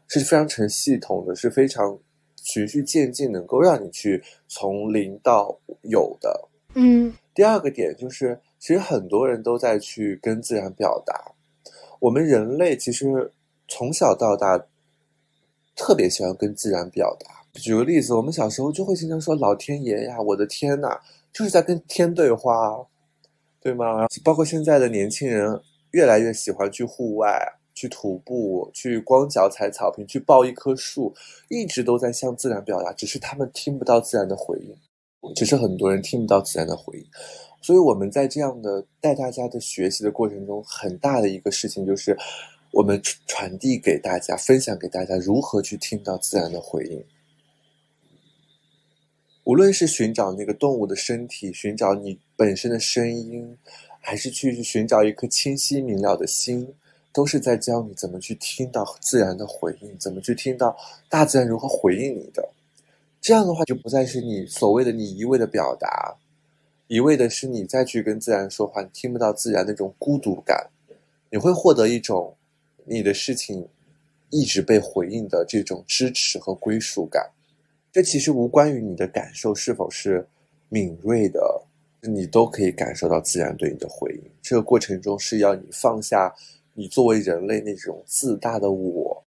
是非常成系统的，是非常循序渐进，能够让你去从零到有的。嗯。第二个点就是，其实很多人都在去跟自然表达。我们人类其实从小到大特别喜欢跟自然表达。举个例子，我们小时候就会经常说：“老天爷呀，我的天呐！”就是在跟天对话，对吗？包括现在的年轻人越来越喜欢去户外、去徒步、去光脚踩草坪、去抱一棵树，一直都在向自然表达，只是他们听不到自然的回应，只是很多人听不到自然的回应。所以我们在这样的带大家的学习的过程中，很大的一个事情就是，我们传递给大家、分享给大家如何去听到自然的回应。无论是寻找那个动物的身体，寻找你本身的声音，还是去寻找一颗清晰明了的心，都是在教你怎么去听到自然的回应，怎么去听到大自然如何回应你的。这样的话，就不再是你所谓的你一味的表达，一味的是你再去跟自然说话，你听不到自然那种孤独感，你会获得一种你的事情一直被回应的这种支持和归属感。这其实无关于你的感受是否是敏锐的，你都可以感受到自然对你的回应。这个过程中是要你放下你作为人类那种自大的我。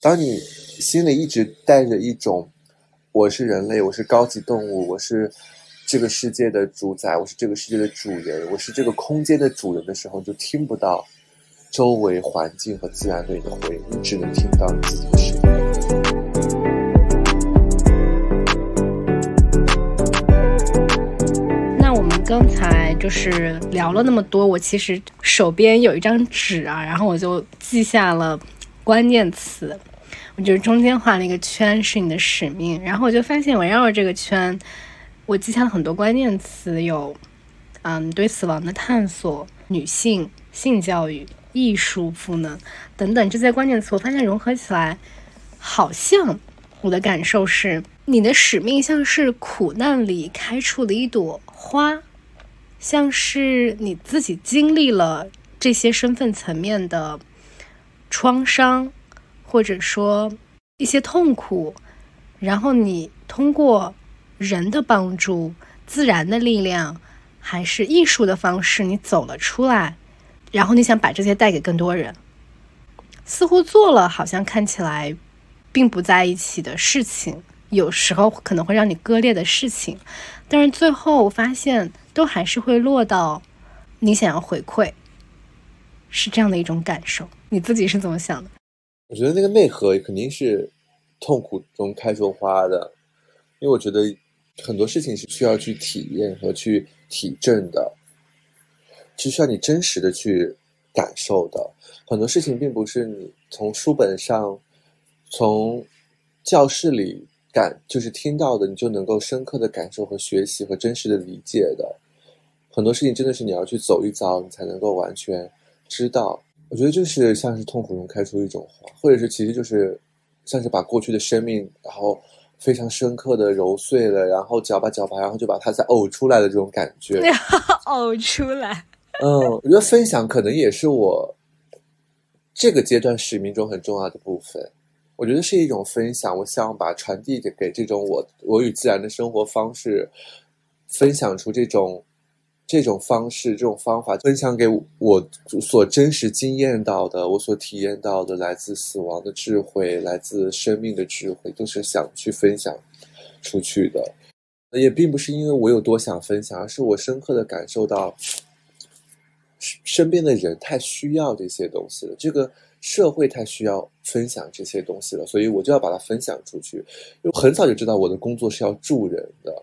当你心里一直带着一种我是人类，我是高级动物，我是这个世界的主宰，我是这个世界的主人，我是这个空间的主人的时候，就听不到周围环境和自然对你的回应，你只能听到你自己的声音。刚才就是聊了那么多，我其实手边有一张纸啊，然后我就记下了关键词。我就是中间画了一个圈，是你的使命。然后我就发现围绕着这个圈，我记下了很多关键词，有嗯，对死亡的探索、女性、性教育、艺术、赋能等等这些关键词，我发现融合起来，好像我的感受是，你的使命像是苦难里开出的一朵花，像是你自己经历了这些身份层面的创伤，或者说一些痛苦，然后你通过人的帮助、自然的力量，还是艺术的方式，你走了出来，然后你想把这些带给更多人，似乎做了好像看起来并不在一起的事情，有时候可能会让你割裂的事情，但是最后发现都还是会落到你想要回馈，是这样的一种感受。你自己是怎么想的？我觉得那个内核肯定是痛苦中开出花的，因为我觉得很多事情是需要去体验和去体证的，是需要你真实的去感受的。很多事情并不是你从书本上、从教室里感就是听到的，你就能够深刻的感受和学习和真实的理解的。很多事情真的是你要去走一遭，你才能够完全知道。我觉得就是像是痛苦中开出一种花，或者是其实就是像是把过去的生命，然后非常深刻的揉碎了，然后搅吧搅吧，然后就把它再呕出来的这种感觉。呕出来。嗯，我觉得分享可能也是我这个阶段使命中很重要的部分。我觉得是一种分享，我希望把传递给给这种我我与自然的生活方式，分享出这种。这种方式、这种方法分享给我所真实经验到的、我所体验到的来自死亡的智慧、来自生命的智慧，都是想去分享出去的。也并不是因为我有多想分享，而是我深刻的感受到身边的人太需要这些东西了，这个社会太需要分享这些东西了，所以我就要把它分享出去。我很早就知道我的工作是要助人的。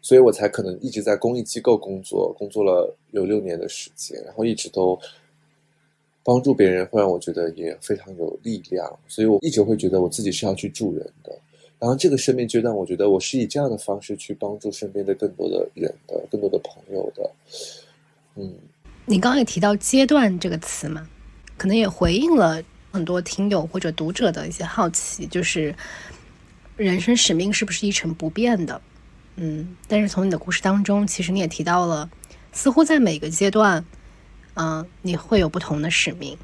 所以我才可能一直在公益机构工作，工作了有六年的时间，然后一直都帮助别人，会让我觉得也非常有力量。所以我一直会觉得我自己是要去助人的。然后这个生命阶段，我觉得我是以这样的方式去帮助身边的更多的人的，更多的朋友的。嗯，你刚刚也提到“阶段”这个词嘛，可能也回应了很多听友或者读者的一些好奇，就是人生使命是不是一成不变的？嗯，但是从你的故事当中，其实你也提到了，似乎在每个阶段，嗯，你会有不同的使命，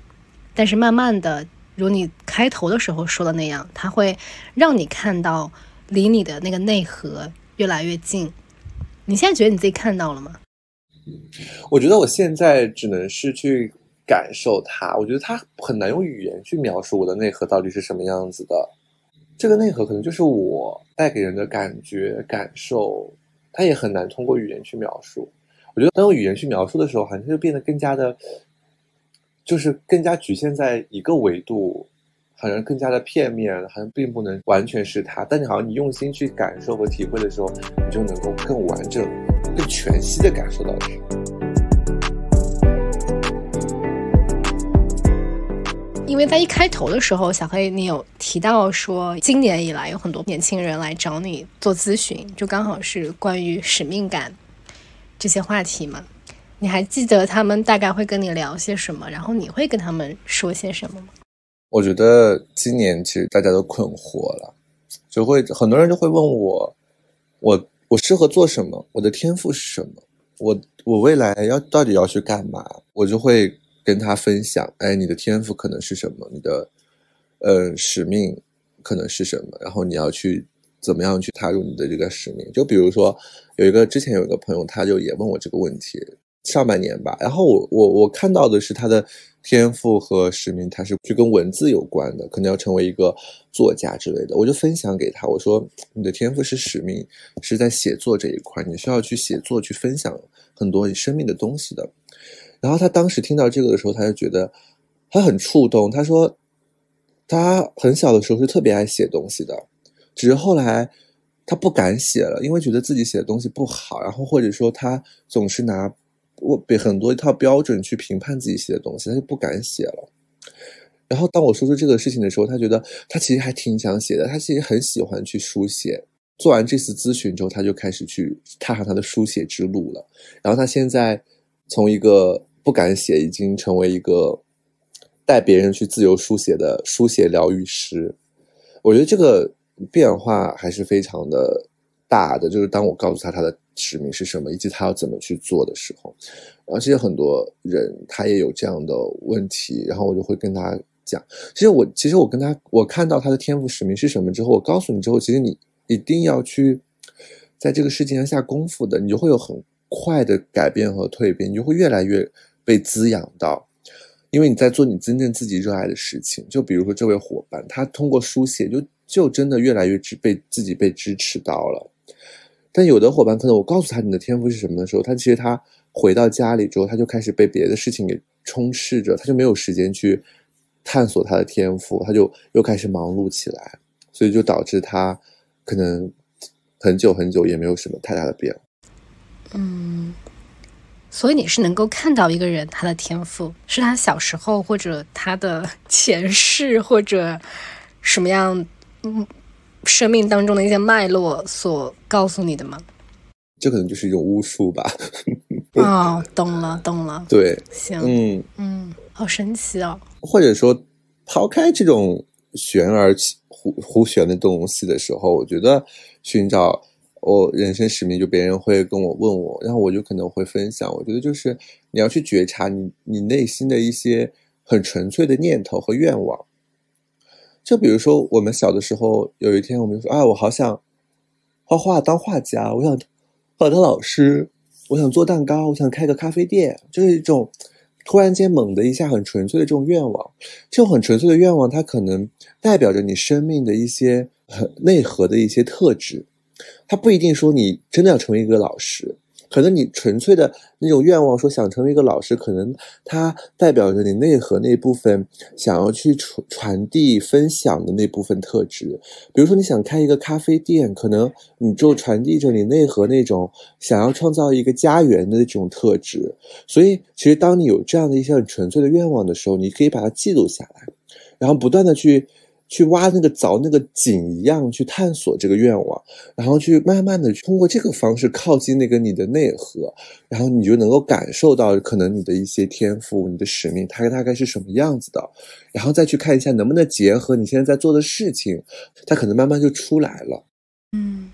但是慢慢的，如你开头的时候说的那样，它会让你看到离你的那个内核越来越近。你现在觉得你自己看到了吗？我觉得我现在只能是去感受它，我觉得它很难用语言去描述我的内核到底是什么样子的。这个内核可能就是我带给人的感觉、感受，它也很难通过语言去描述。我觉得当用语言去描述的时候，好像就变得更加的，就是更加局限在一个维度，好像更加的片面，好像并不能完全是它。但你好像你用心去感受和体会的时候，你就能够更完整、更全息的感受到它。因为在一开头的时候，小黑你有提到说，今年以来有很多年轻人来找你做咨询，就刚好是关于使命感这些话题嘛？你还记得他们大概会跟你聊些什么？然后你会跟他们说些什么吗？我觉得今年其实大家都困惑了，就会很多人就会问我，我我适合做什么？我的天赋是什么？我我未来要到底要去干嘛？我就会。跟他分享，哎，你的天赋可能是什么？你的，呃，使命可能是什么？然后你要去怎么样去踏入你的这个使命？就比如说，有一个之前有一个朋友，他就也问我这个问题，上半年吧。然后我我我看到的是他的天赋和使命，他是去跟文字有关的，可能要成为一个作家之类的。我就分享给他，我说你的天赋是使命，是在写作这一块，你需要去写作，去分享很多你生命的东西的。然后他当时听到这个的时候，他就觉得他很触动。他说，他很小的时候是特别爱写东西的，只是后来他不敢写了，因为觉得自己写的东西不好，然后或者说他总是拿我被很多一套标准去评判自己写的东西，他就不敢写了。然后当我说出这个事情的时候，他觉得他其实还挺想写的，他其实很喜欢去书写，做完这次咨询之后，他就开始去踏上他的书写之路了。然后他现在从一个不敢写，已经成为一个带别人去自由书写的书写疗愈师。我觉得这个变化还是非常的大的。就是当我告诉他他的使命是什么，以及他要怎么去做的时候，然后其实很多人他也有这样的问题，然后我就会跟他讲，其实我其实我跟他我看到他的天赋使命是什么之后，我告诉你之后，其实你。一定要去在这个事情上下功夫的，你就会有很快的改变和蜕变，你就会越来越被滋养到，因为你在做你真正自己热爱的事情。就比如说这位伙伴，他通过书写，就就真的越来越支被自己被支持到了。但有的伙伴可能我告诉他你的天赋是什么的时候，他其实他回到家里之后，他就开始被别的事情给充斥着，他就没有时间去探索他的天赋，他就又开始忙碌起来，所以就导致他。可能很久很久也没有什么太大的变化。嗯，所以你是能够看到一个人他的天赋，是他小时候或者他的前世或者什么样嗯生命当中的一些脉络所告诉你的吗？这可能就是一种巫术吧。哦，懂了，懂了。对，行，嗯嗯，好神奇哦。或者说，抛开这种玄而。胡胡旋的东西的时候，我觉得寻找我人生使命，就别人会跟我问我，然后我就可能会分享。我觉得就是你要去觉察你你内心的一些很纯粹的念头和愿望。就比如说我们小的时候，有一天我们说啊，我好想画画当画家，我想当老师，我想做蛋糕，我想开个咖啡店，就是一种。突然间，猛的一下，很纯粹的这种愿望，这种很纯粹的愿望，它可能代表着你生命的一些内核的一些特质，它不一定说你真的要成为一个老师。可能你纯粹的那种愿望，说想成为一个老师，可能它代表着你内核那部分想要去传传递、分享的那部分特质。比如说，你想开一个咖啡店，可能你就传递着你内核那种想要创造一个家园的这种特质。所以，其实当你有这样的一些很纯粹的愿望的时候，你可以把它记录下来，然后不断的去。去挖那个凿那个井一样去探索这个愿望，然后去慢慢的通过这个方式靠近那个你的内核，然后你就能够感受到可能你的一些天赋、你的使命，它大概是什么样子的，然后再去看一下能不能结合你现在在做的事情，它可能慢慢就出来了。嗯，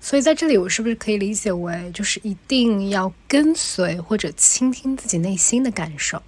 所以在这里我是不是可以理解为，就是一定要跟随或者倾听自己内心的感受？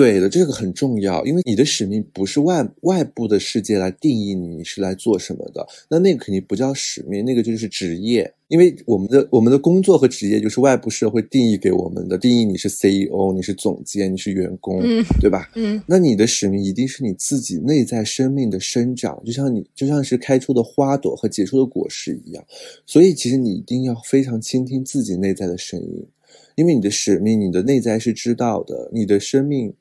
对的，这个很重要，因为你的使命不是外外部的世界来定义你是来做什么的，那那个肯定不叫使命，那个就是职业。因为我们的我们的工作和职业就是外部社会定义给我们的，定义你是 CEO，你是总监，你是员工，对吧？嗯，那你的使命一定是你自己内在生命的生长，就像你就像是开出的花朵和结出的果实一样，所以其实你一定要非常倾听自己内在的声音，因为你的使命，你的内在是知道的，你的生命。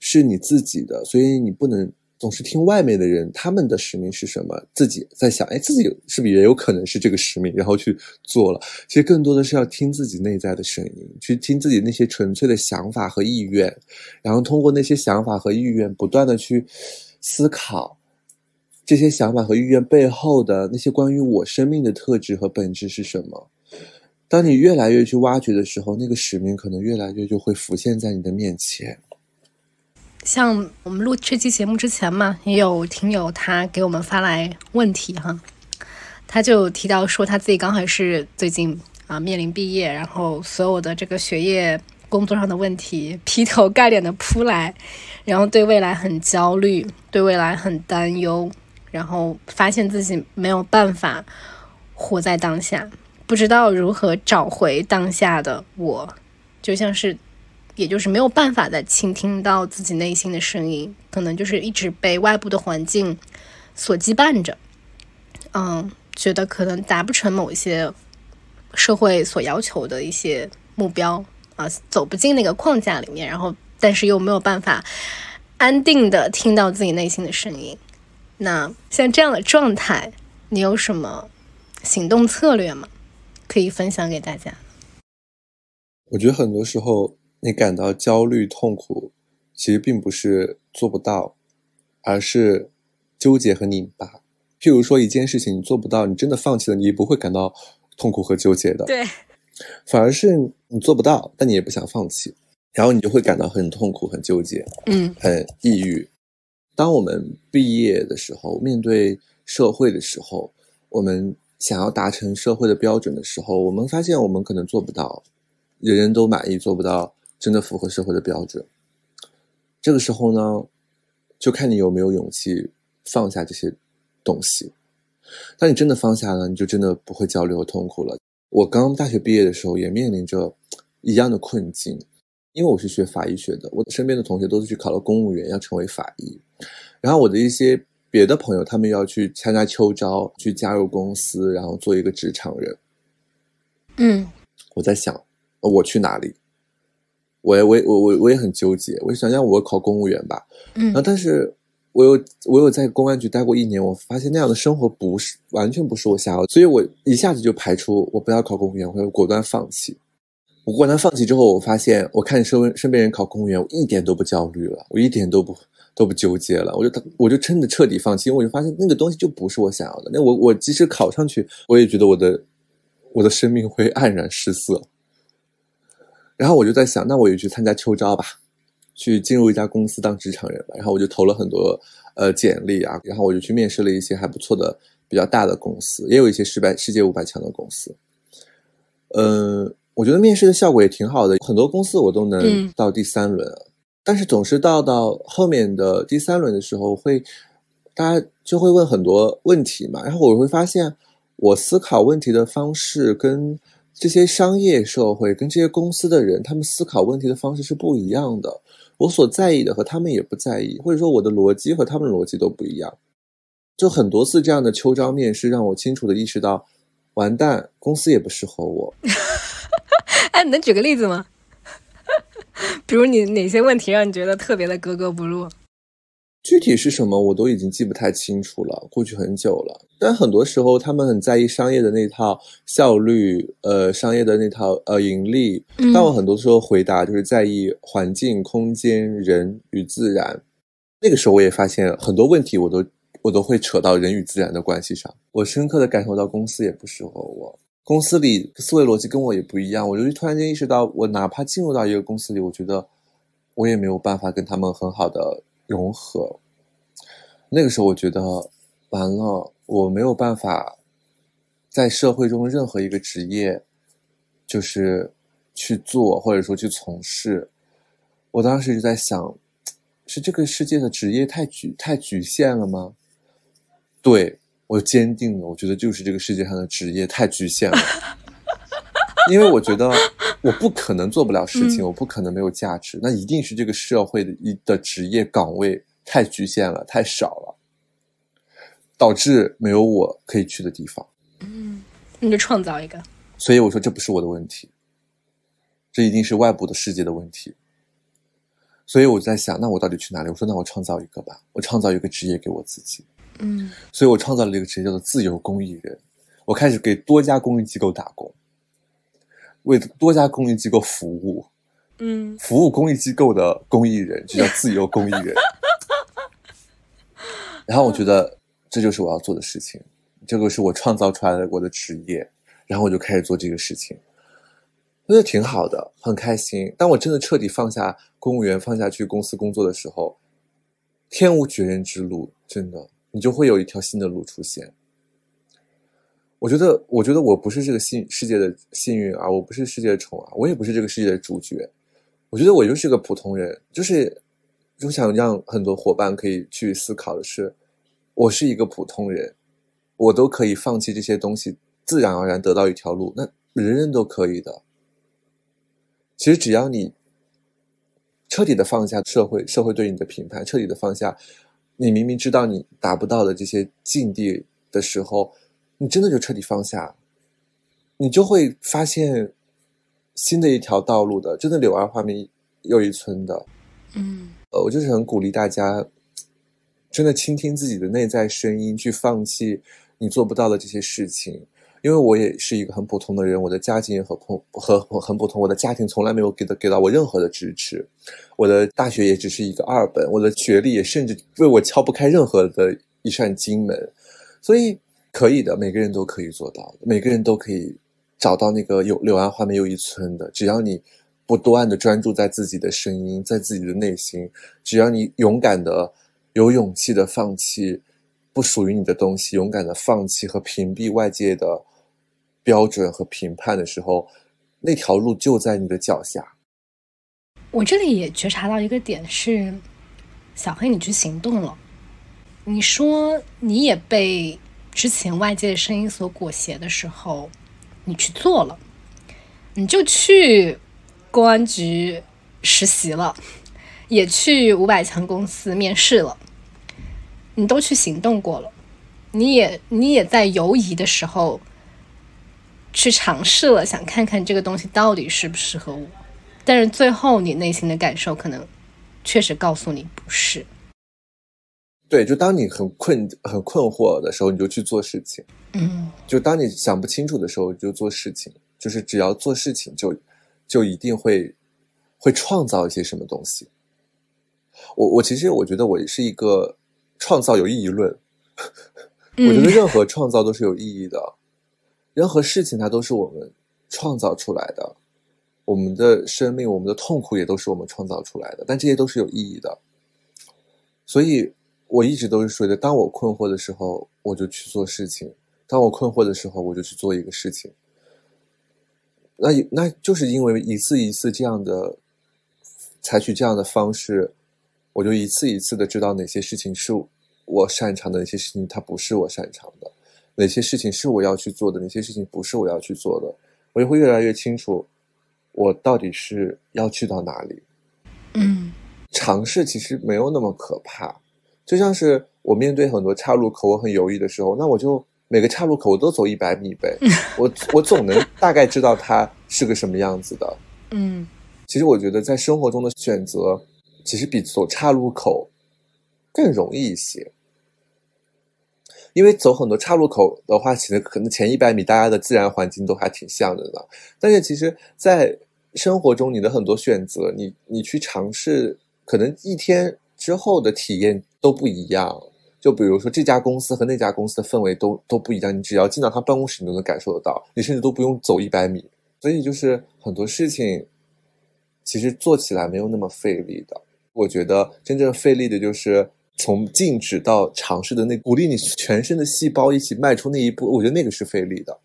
是你自己的，所以你不能总是听外面的人，他们的使命是什么？自己在想，哎，自己是不是也有可能是这个使命，然后去做了？其实更多的是要听自己内在的声音，去听自己那些纯粹的想法和意愿，然后通过那些想法和意愿，不断的去思考这些想法和意愿背后的那些关于我生命的特质和本质是什么。当你越来越去挖掘的时候，那个使命可能越来越就会浮现在你的面前。像我们录这期节目之前嘛，也有听友他给我们发来问题哈，他就提到说他自己刚好是最近啊面临毕业，然后所有的这个学业、工作上的问题劈头盖脸的扑来，然后对未来很焦虑，对未来很担忧，然后发现自己没有办法活在当下，不知道如何找回当下的我，就像是。也就是没有办法再倾听到自己内心的声音，可能就是一直被外部的环境所羁绊着，嗯，觉得可能达不成某一些社会所要求的一些目标啊，走不进那个框架里面，然后但是又没有办法安定的听到自己内心的声音。那像这样的状态，你有什么行动策略吗？可以分享给大家？我觉得很多时候。你感到焦虑、痛苦，其实并不是做不到，而是纠结和拧巴。譬如说一件事情你做不到，你真的放弃了，你也不会感到痛苦和纠结的。对，反而是你做不到，但你也不想放弃，然后你就会感到很痛苦、很纠结、嗯很抑郁。当我们毕业的时候，面对社会的时候，我们想要达成社会的标准的时候，我们发现我们可能做不到，人人都满意，做不到真的符合社会的标准。这个时候呢，就看你有没有勇气放下这些东西。当你真的放下了，你就真的不会焦虑和痛苦了。我刚大学毕业的时候，也面临着一样的困境，因为我是学法医学的，我身边的同学都是去考了公务员，要成为法医。然后我的一些别的朋友，他们要去参加秋招，去加入公司，然后做一个职场人。嗯我在想，呃我去哪里？我也我也我我我也很纠结。我想想，我考公务员吧，嗯然后嗯但是我有我有在公安局待过一年，我发现那样的生活不是完全不是我想要的，所以我一下子就排除我不要考公务员，我会果断放弃。我果断放弃之后，我发现我看身边身边人考公务员，我一点都不焦虑了，我一点都不都不纠结了，我就我就真的彻底放弃，因为我就发现那个东西就不是我想要的。那我我即使考上去，我也觉得我的我的生命会黯然失色。然后我就在想，那我也去参加秋招吧，去进入一家公司当职场人吧。然后我就投了很多呃简历啊，然后我就去面试了一些还不错的、比较大的公司，也有一些失败世界五百强的公司。嗯，我觉得面试的效果也挺好的，很多公司我都能嗯到第三轮，但是总是到到后面的第三轮的时候会，大家就会问很多问题嘛，然后我会发现我思考问题的方式跟这些商业社会跟这些公司的人，他们思考问题的方式是不一样的。我所在意的和他们也不在意，或者说我的逻辑和他们逻辑都不一样。就很多次这样的秋招面试，让我清楚的意识到，完蛋，公司也不适合我。哎，你能举个例子吗？比如你哪些问题让你觉得特别的格格不入？具体是什么我都已经记不太清楚了，过去很久了。但很多时候他们很在意商业的那套效率，呃，商业的那套呃盈利。嗯但我很多时候回答就是在意环境、空间、人与自然。那个时候我也发现很多问题我都我都会扯到人与自然的关系上。我深刻的感受到公司也不适合我，公司里思维逻辑跟我也不一样。我就突然间意识到，我哪怕进入到一个公司里，我觉得我也没有办法跟他们很好的融合。那个时候我觉得完了，我没有办法在社会中任何一个职业，就是去做或者说去从事。我当时就在想，是这个世界的职业太局太局限了吗？对我坚定了，我觉得就是这个世界上的职业太局限了，因为我觉得我不可能做不了事情，嗯我不可能没有价值，那一定是这个社会的一的职业岗位太局限了，太少了，导致没有我可以去的地方。嗯你就创造一个。所以我说这不是我的问题，这一定是外部的世界的问题。所以我在想，那我到底去哪里？我说，那我创造一个吧，我创造一个职业给我自己。嗯所以我创造了一个职业叫做自由公益人。我开始给多家公益机构打工，为多家公益机构服务，嗯服务公益机构的公益人就叫自由公益人。然后我觉得这就是我要做的事情，这个是我创造出来的我的职业，然后我就开始做这个事情，我觉得挺好的，很开心。当我真的彻底放下公务员，放下去公司工作的时候，天无绝人之路，真的，你就会有一条新的路出现。我觉得，我觉得我不是这个幸世界的幸运儿，我不是世界的宠儿，我也不是这个世界的主角。我觉得我就是个普通人，就是就想让很多伙伴可以去思考的是，我是一个普通人，我都可以放弃这些东西，自然而然得到一条路，那人人都可以的。其实只要你彻底的放下社会社会对你的评判，彻底的放下你明明知道你达不到的这些境地的时候，你真的就彻底放下，你就会发现新的一条道路的，真的柳暗花明又一村的。嗯呃，我就是很鼓励大家，真的倾听自己的内在声音，去放弃你做不到的这些事情。因为我也是一个很普通的人，我的家境也很普和和很普通，我的家庭从来没有给到给到我任何的支持，我的大学也只是一个二本，我的学历也甚至为我敲不开任何的一扇金门。所以可以的，每个人都可以做到，每个人都可以找到那个有柳暗花明又一村的。只要你不断的专注在自己的声音，在自己的内心，只要你勇敢的、有勇气的放弃不属于你的东西，勇敢的放弃和屏蔽外界的标准和评判的时候，那条路就在你的脚下。我这里也觉察到一个点是，小黑，你去行动了。你说你也被之前外界的声音所裹挟的时候，你去做了，你就去公安局实习了，也去五百强公司面试了，你都去行动过了，你也你也在犹疑的时候去尝试了，想看看这个东西到底适不适合我，但是最后你内心的感受可能确实告诉你不是。对，就当你很困、很困惑的时候，你就去做事情。嗯，就当你想不清楚的时候，就做事情。就是只要做事情，就就一定会会创造一些什么东西。我我其实我觉得我是一个创造有意义论。我觉得任何创造都是有意义的，任何事情它都是我们创造出来的。我们的生命、我们的痛苦也都是我们创造出来的，但这些都是有意义的。所以。我一直都是说的，当我困惑的时候，我就去做事情；当我困惑的时候，我就去做一个事情。那那就是因为一次一次这样的采取这样的方式，我就一次一次的知道哪些事情是我擅长的，哪些事情它不是我擅长的，哪些事情是我要去做的，哪些事情不是我要去做的，我就会越来越清楚，我到底是要去到哪里。嗯，尝试其实没有那么可怕。就像是我面对很多岔路口，我很犹豫的时候，那我就每个岔路口我都走一百米呗，我我总能大概知道它是个什么样子的。嗯，其实我觉得在生活中的选择，其实比走岔路口更容易一些，因为走很多岔路口的话，其实可能前一百米大家的自然环境都还挺像的呢。但是其实，在生活中，你的很多选择，你你去尝试，可能一天之后的体验。都不一样，就比如说这家公司和那家公司的氛围都都不一样，你只要进到他办公室，你都能感受得到，你甚至都不用走一百米。所以就是很多事情，其实做起来没有那么费力的。我觉得真正费力的就是从静止到尝试的那鼓励你全身的细胞一起迈出那一步，我觉得那个是费力的，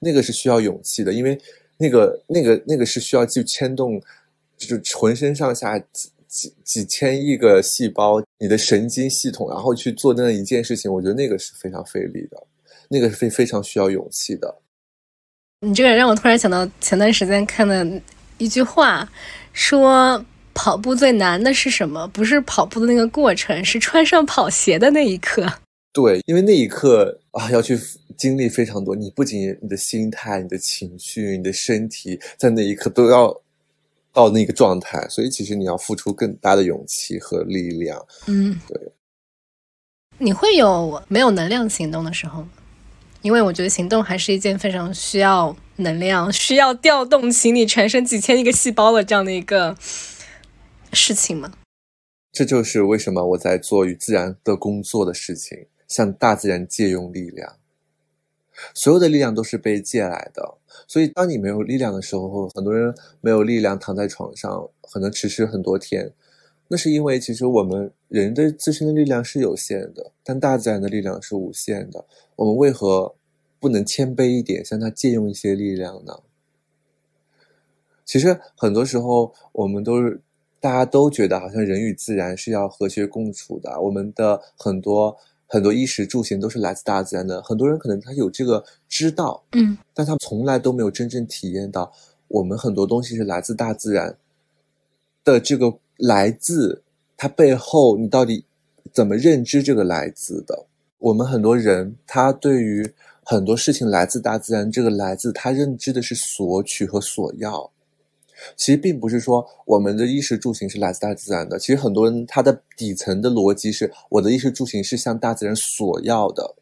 那个是需要勇气的，因为那个那个那个是需要去牵动，就是浑身上下。几几千亿个细胞，你的神经系统，然后去做那一件事情，我觉得那个是非常费力的，那个是非非常需要勇气的。你这个让我突然想到前段时间看的一句话，说跑步最难的是什么？不是跑步的那个过程，是穿上跑鞋的那一刻。对，因为那一刻啊，要去经历非常多。你不仅你的心态、你的情绪、你的身体，在那一刻都要。到那个状态，所以其实你要付出更大的勇气和力量。嗯，对。你会有没有能量行动的时候吗？因为我觉得行动还是一件非常需要能量、需要调动起你全身几千亿个细胞的这样的一个事情嘛。这就是为什么我在做与自然的工作的事情，向大自然借用力量。所有的力量都是被借来的。所以，当你没有力量的时候，很多人没有力量躺在床上，可能迟迟很多天。那是因为其实我们人的自身的力量是有限的，但大自然的力量是无限的。我们为何不能谦卑一点，向他借用一些力量呢？其实很多时候，我们都是大家都觉得好像人与自然是要和谐共处的。我们的很多。很多衣食住行都是来自大自然的，很多人可能他有这个知道，嗯，但他从来都没有真正体验到，我们很多东西是来自大自然的这个来自它背后，你到底怎么认知这个来自的？我们很多人他对于很多事情来自大自然，这个来自他认知的是索取和索要。其实并不是说我们的衣食住行是来自大自然的，其实很多人他的底层的逻辑是我的衣食住行是向大自然索要的。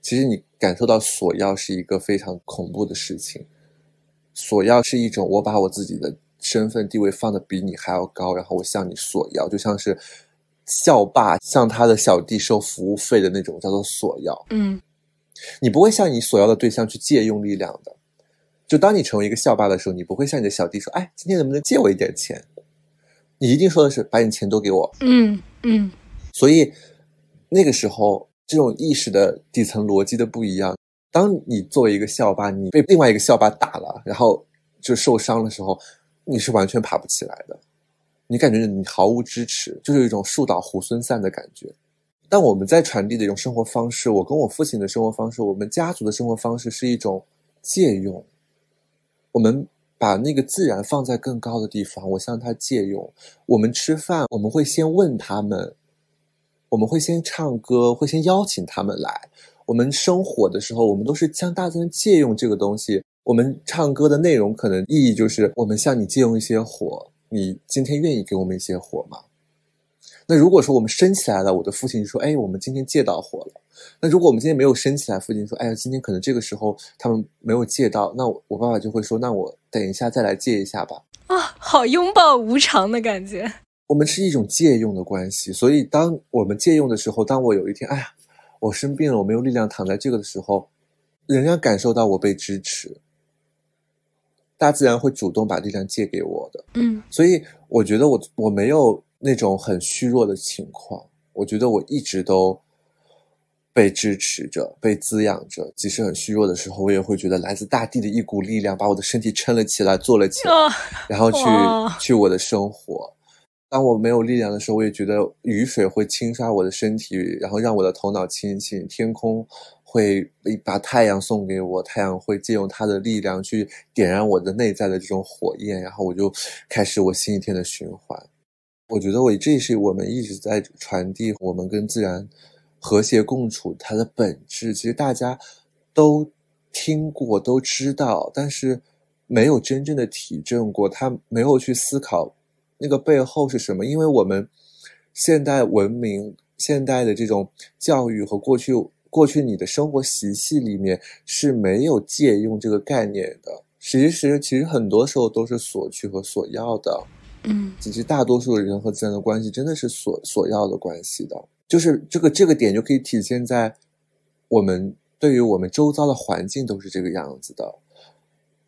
其实你感受到索要是一个非常恐怖的事情，索要是一种我把我自己的身份地位放的比你还要高，然后我向你索要，就像是校霸向他的小弟收服务费的那种，叫做索要。嗯你不会向你索要的对象去借用力量的。就当你成为一个校霸的时候，你不会向你的小弟说：“哎，今天能不能借我一点钱？”你一定说的是：“把你钱都给我。嗯嗯”所以那个时候，这种意识的底层逻辑的不一样。当你作为一个校霸，你被另外一个校霸打了，然后就受伤的时候，你是完全爬不起来的。你感觉你毫无支持，就是一种树倒猢狲散的感觉。但我们在传递的一种生活方式，我跟我父亲的生活方式，我们家族的生活方式是一种借用。我们把那个自然放在更高的地方，我向他借用。我们吃饭，我们会先问他们，我们会先唱歌，会先邀请他们来。我们生火的时候，我们都是向大自然借用这个东西。我们唱歌的内容可能意义就是，我们向你借用一些火，你今天愿意给我们一些火吗？那如果说我们升起来了，我的父亲说：“哎，我们今天借到火了。”那如果我们今天没有升起来，父亲说：“哎呀，今天可能这个时候他们没有借到。”那我我爸爸就会说：“那我等一下再来借一下吧。啊，好拥抱无常的感觉。”我们是一种借用的关系，所以当我们借用的时候，当我有一天，哎呀，我生病了，我没有力量躺在这个的时候，仍然感受到我被支持，大自然会主动把力量借给我的。嗯所以我觉得我我没有那种很虚弱的情况，我觉得我一直都被支持着，被滋养着。即使很虚弱的时候，我也会觉得来自大地的一股力量把我的身体撑了起来，做了起来，啊然后去去我的生活。当我没有力量的时候，我也觉得雨水会侵刷我的身体，然后让我的头脑清醒。天空会把太阳送给我，太阳会借用它的力量去点燃我的内在的这种火焰，然后我就开始我新一天的循环。我觉得我这是我们一直在传递我们跟自然和谐共处它的本质。其实大家都听过，都知道，但是没有真正的体证过，他没有去思考那个背后是什么。因为我们现代文明、现代的这种教育和过去过去你的生活习气里面是没有借用这个概念的。其实，其实很多时候都是索取和索要的。嗯其实大多数人和自然的关系真的是索索要的关系的，就是这个这个点就可以体现在我们对于我们周遭的环境都是这个样子的。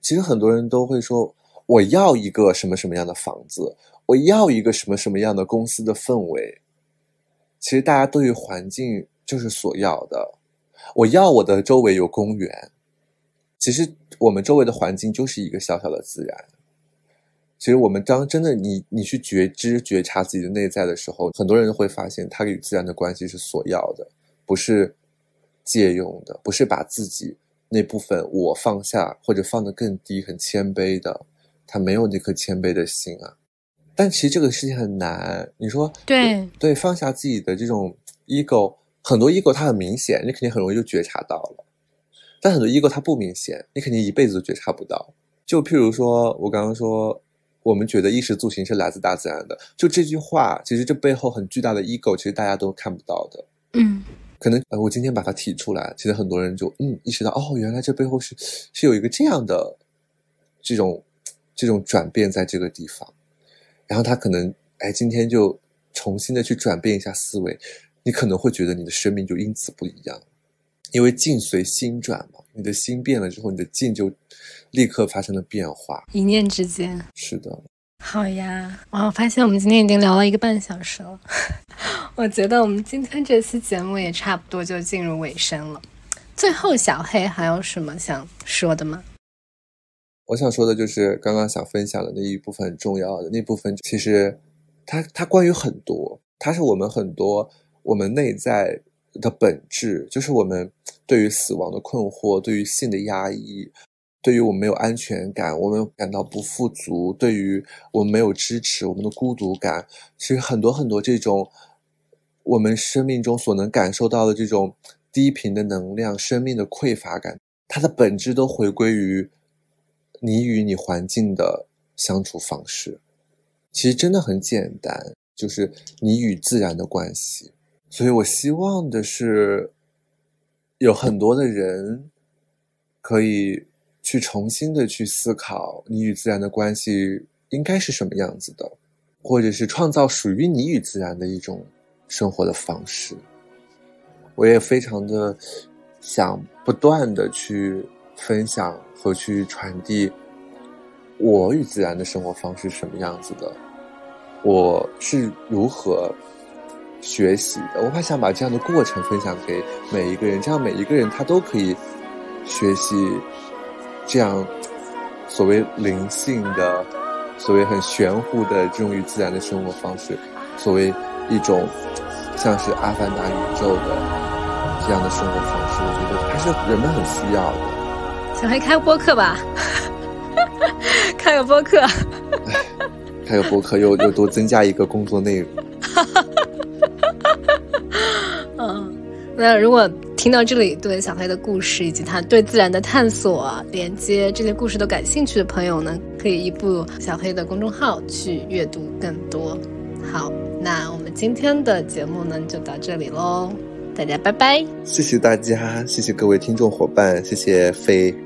其实很多人都会说，我要一个什么什么样的房子，我要一个什么什么样的公司的氛围。其实大家对于环境就是所要的，我要我的周围有公园。其实我们周围的环境就是一个小小的自然。其实我们当真的你你去觉知觉察自己的内在的时候，很多人会发现，他与自然的关系是索要的，不是借用的，不是把自己那部分我放下或者放得更低，很谦卑的，他没有那颗谦卑的心啊。但其实这个事情很难，你说对对，放下自己的这种 ego，很多 ego 它很明显，你肯定很容易就觉察到了，但很多 ego 它不明显，你肯定一辈子都觉察不到。就譬如说，我刚刚说，我们觉得衣食住行是来自大自然的，就这句话，其实这背后很巨大的 ego，其实大家都看不到的。嗯。可能呃，我今天把它提出来，其实很多人就嗯意识到，哦，原来这背后是是有一个这样的这种这种转变在这个地方，然后他可能哎今天就重新的去转变一下思维，你可能会觉得你的生命就因此不一样，因为境随心转嘛，你的心变了之后，你的境就立刻发生了变化。一念之间。是的，好呀，哇！我发现我们今天已经聊了一个半小时了，我觉得我们今天这期节目也差不多就进入尾声了。最后，小黑还有什么想说的吗？我想说的就是刚刚想分享的那一部分很重要的那部分，其实它它关于很多，它是我们很多我们内在的本质，就是我们对于死亡的困惑，对于性的压抑，对于我们没有安全感，我们感到不富足，对于我们没有支持，我们的孤独感，其实很多很多这种我们生命中所能感受到的这种低频的能量、生命的匮乏感，它的本质都回归于你与你环境的相处方式。其实真的很简单，就是你与自然的关系。所以我希望的是，有很多的人可以去重新的去思考你与自然的关系应该是什么样子的，或者是创造属于你与自然的一种生活的方式。我也非常的想不断的去分享和去传递我与自然的生活方式是什么样子的，我是如何学习的。我还想把这样的过程分享给每一个人，这样每一个人他都可以学习这样所谓灵性的、所谓很玄乎的这种与自然的生活方式，所谓一种像是阿凡达宇宙的。这样的生活方式，我觉得还是人们很需要的。小黑开个播客吧，开个播客，开个播客又又多增加一个工作内容。嗯，那如果听到这里，对小黑的故事以及他对自然的探索、连接这些故事都感兴趣的朋友呢，可以移步小黑的公众号去阅读更多。好，那我们今天的节目呢就到这里喽。大家拜拜，谢谢大家，谢谢各位听众伙伴，谢谢飞。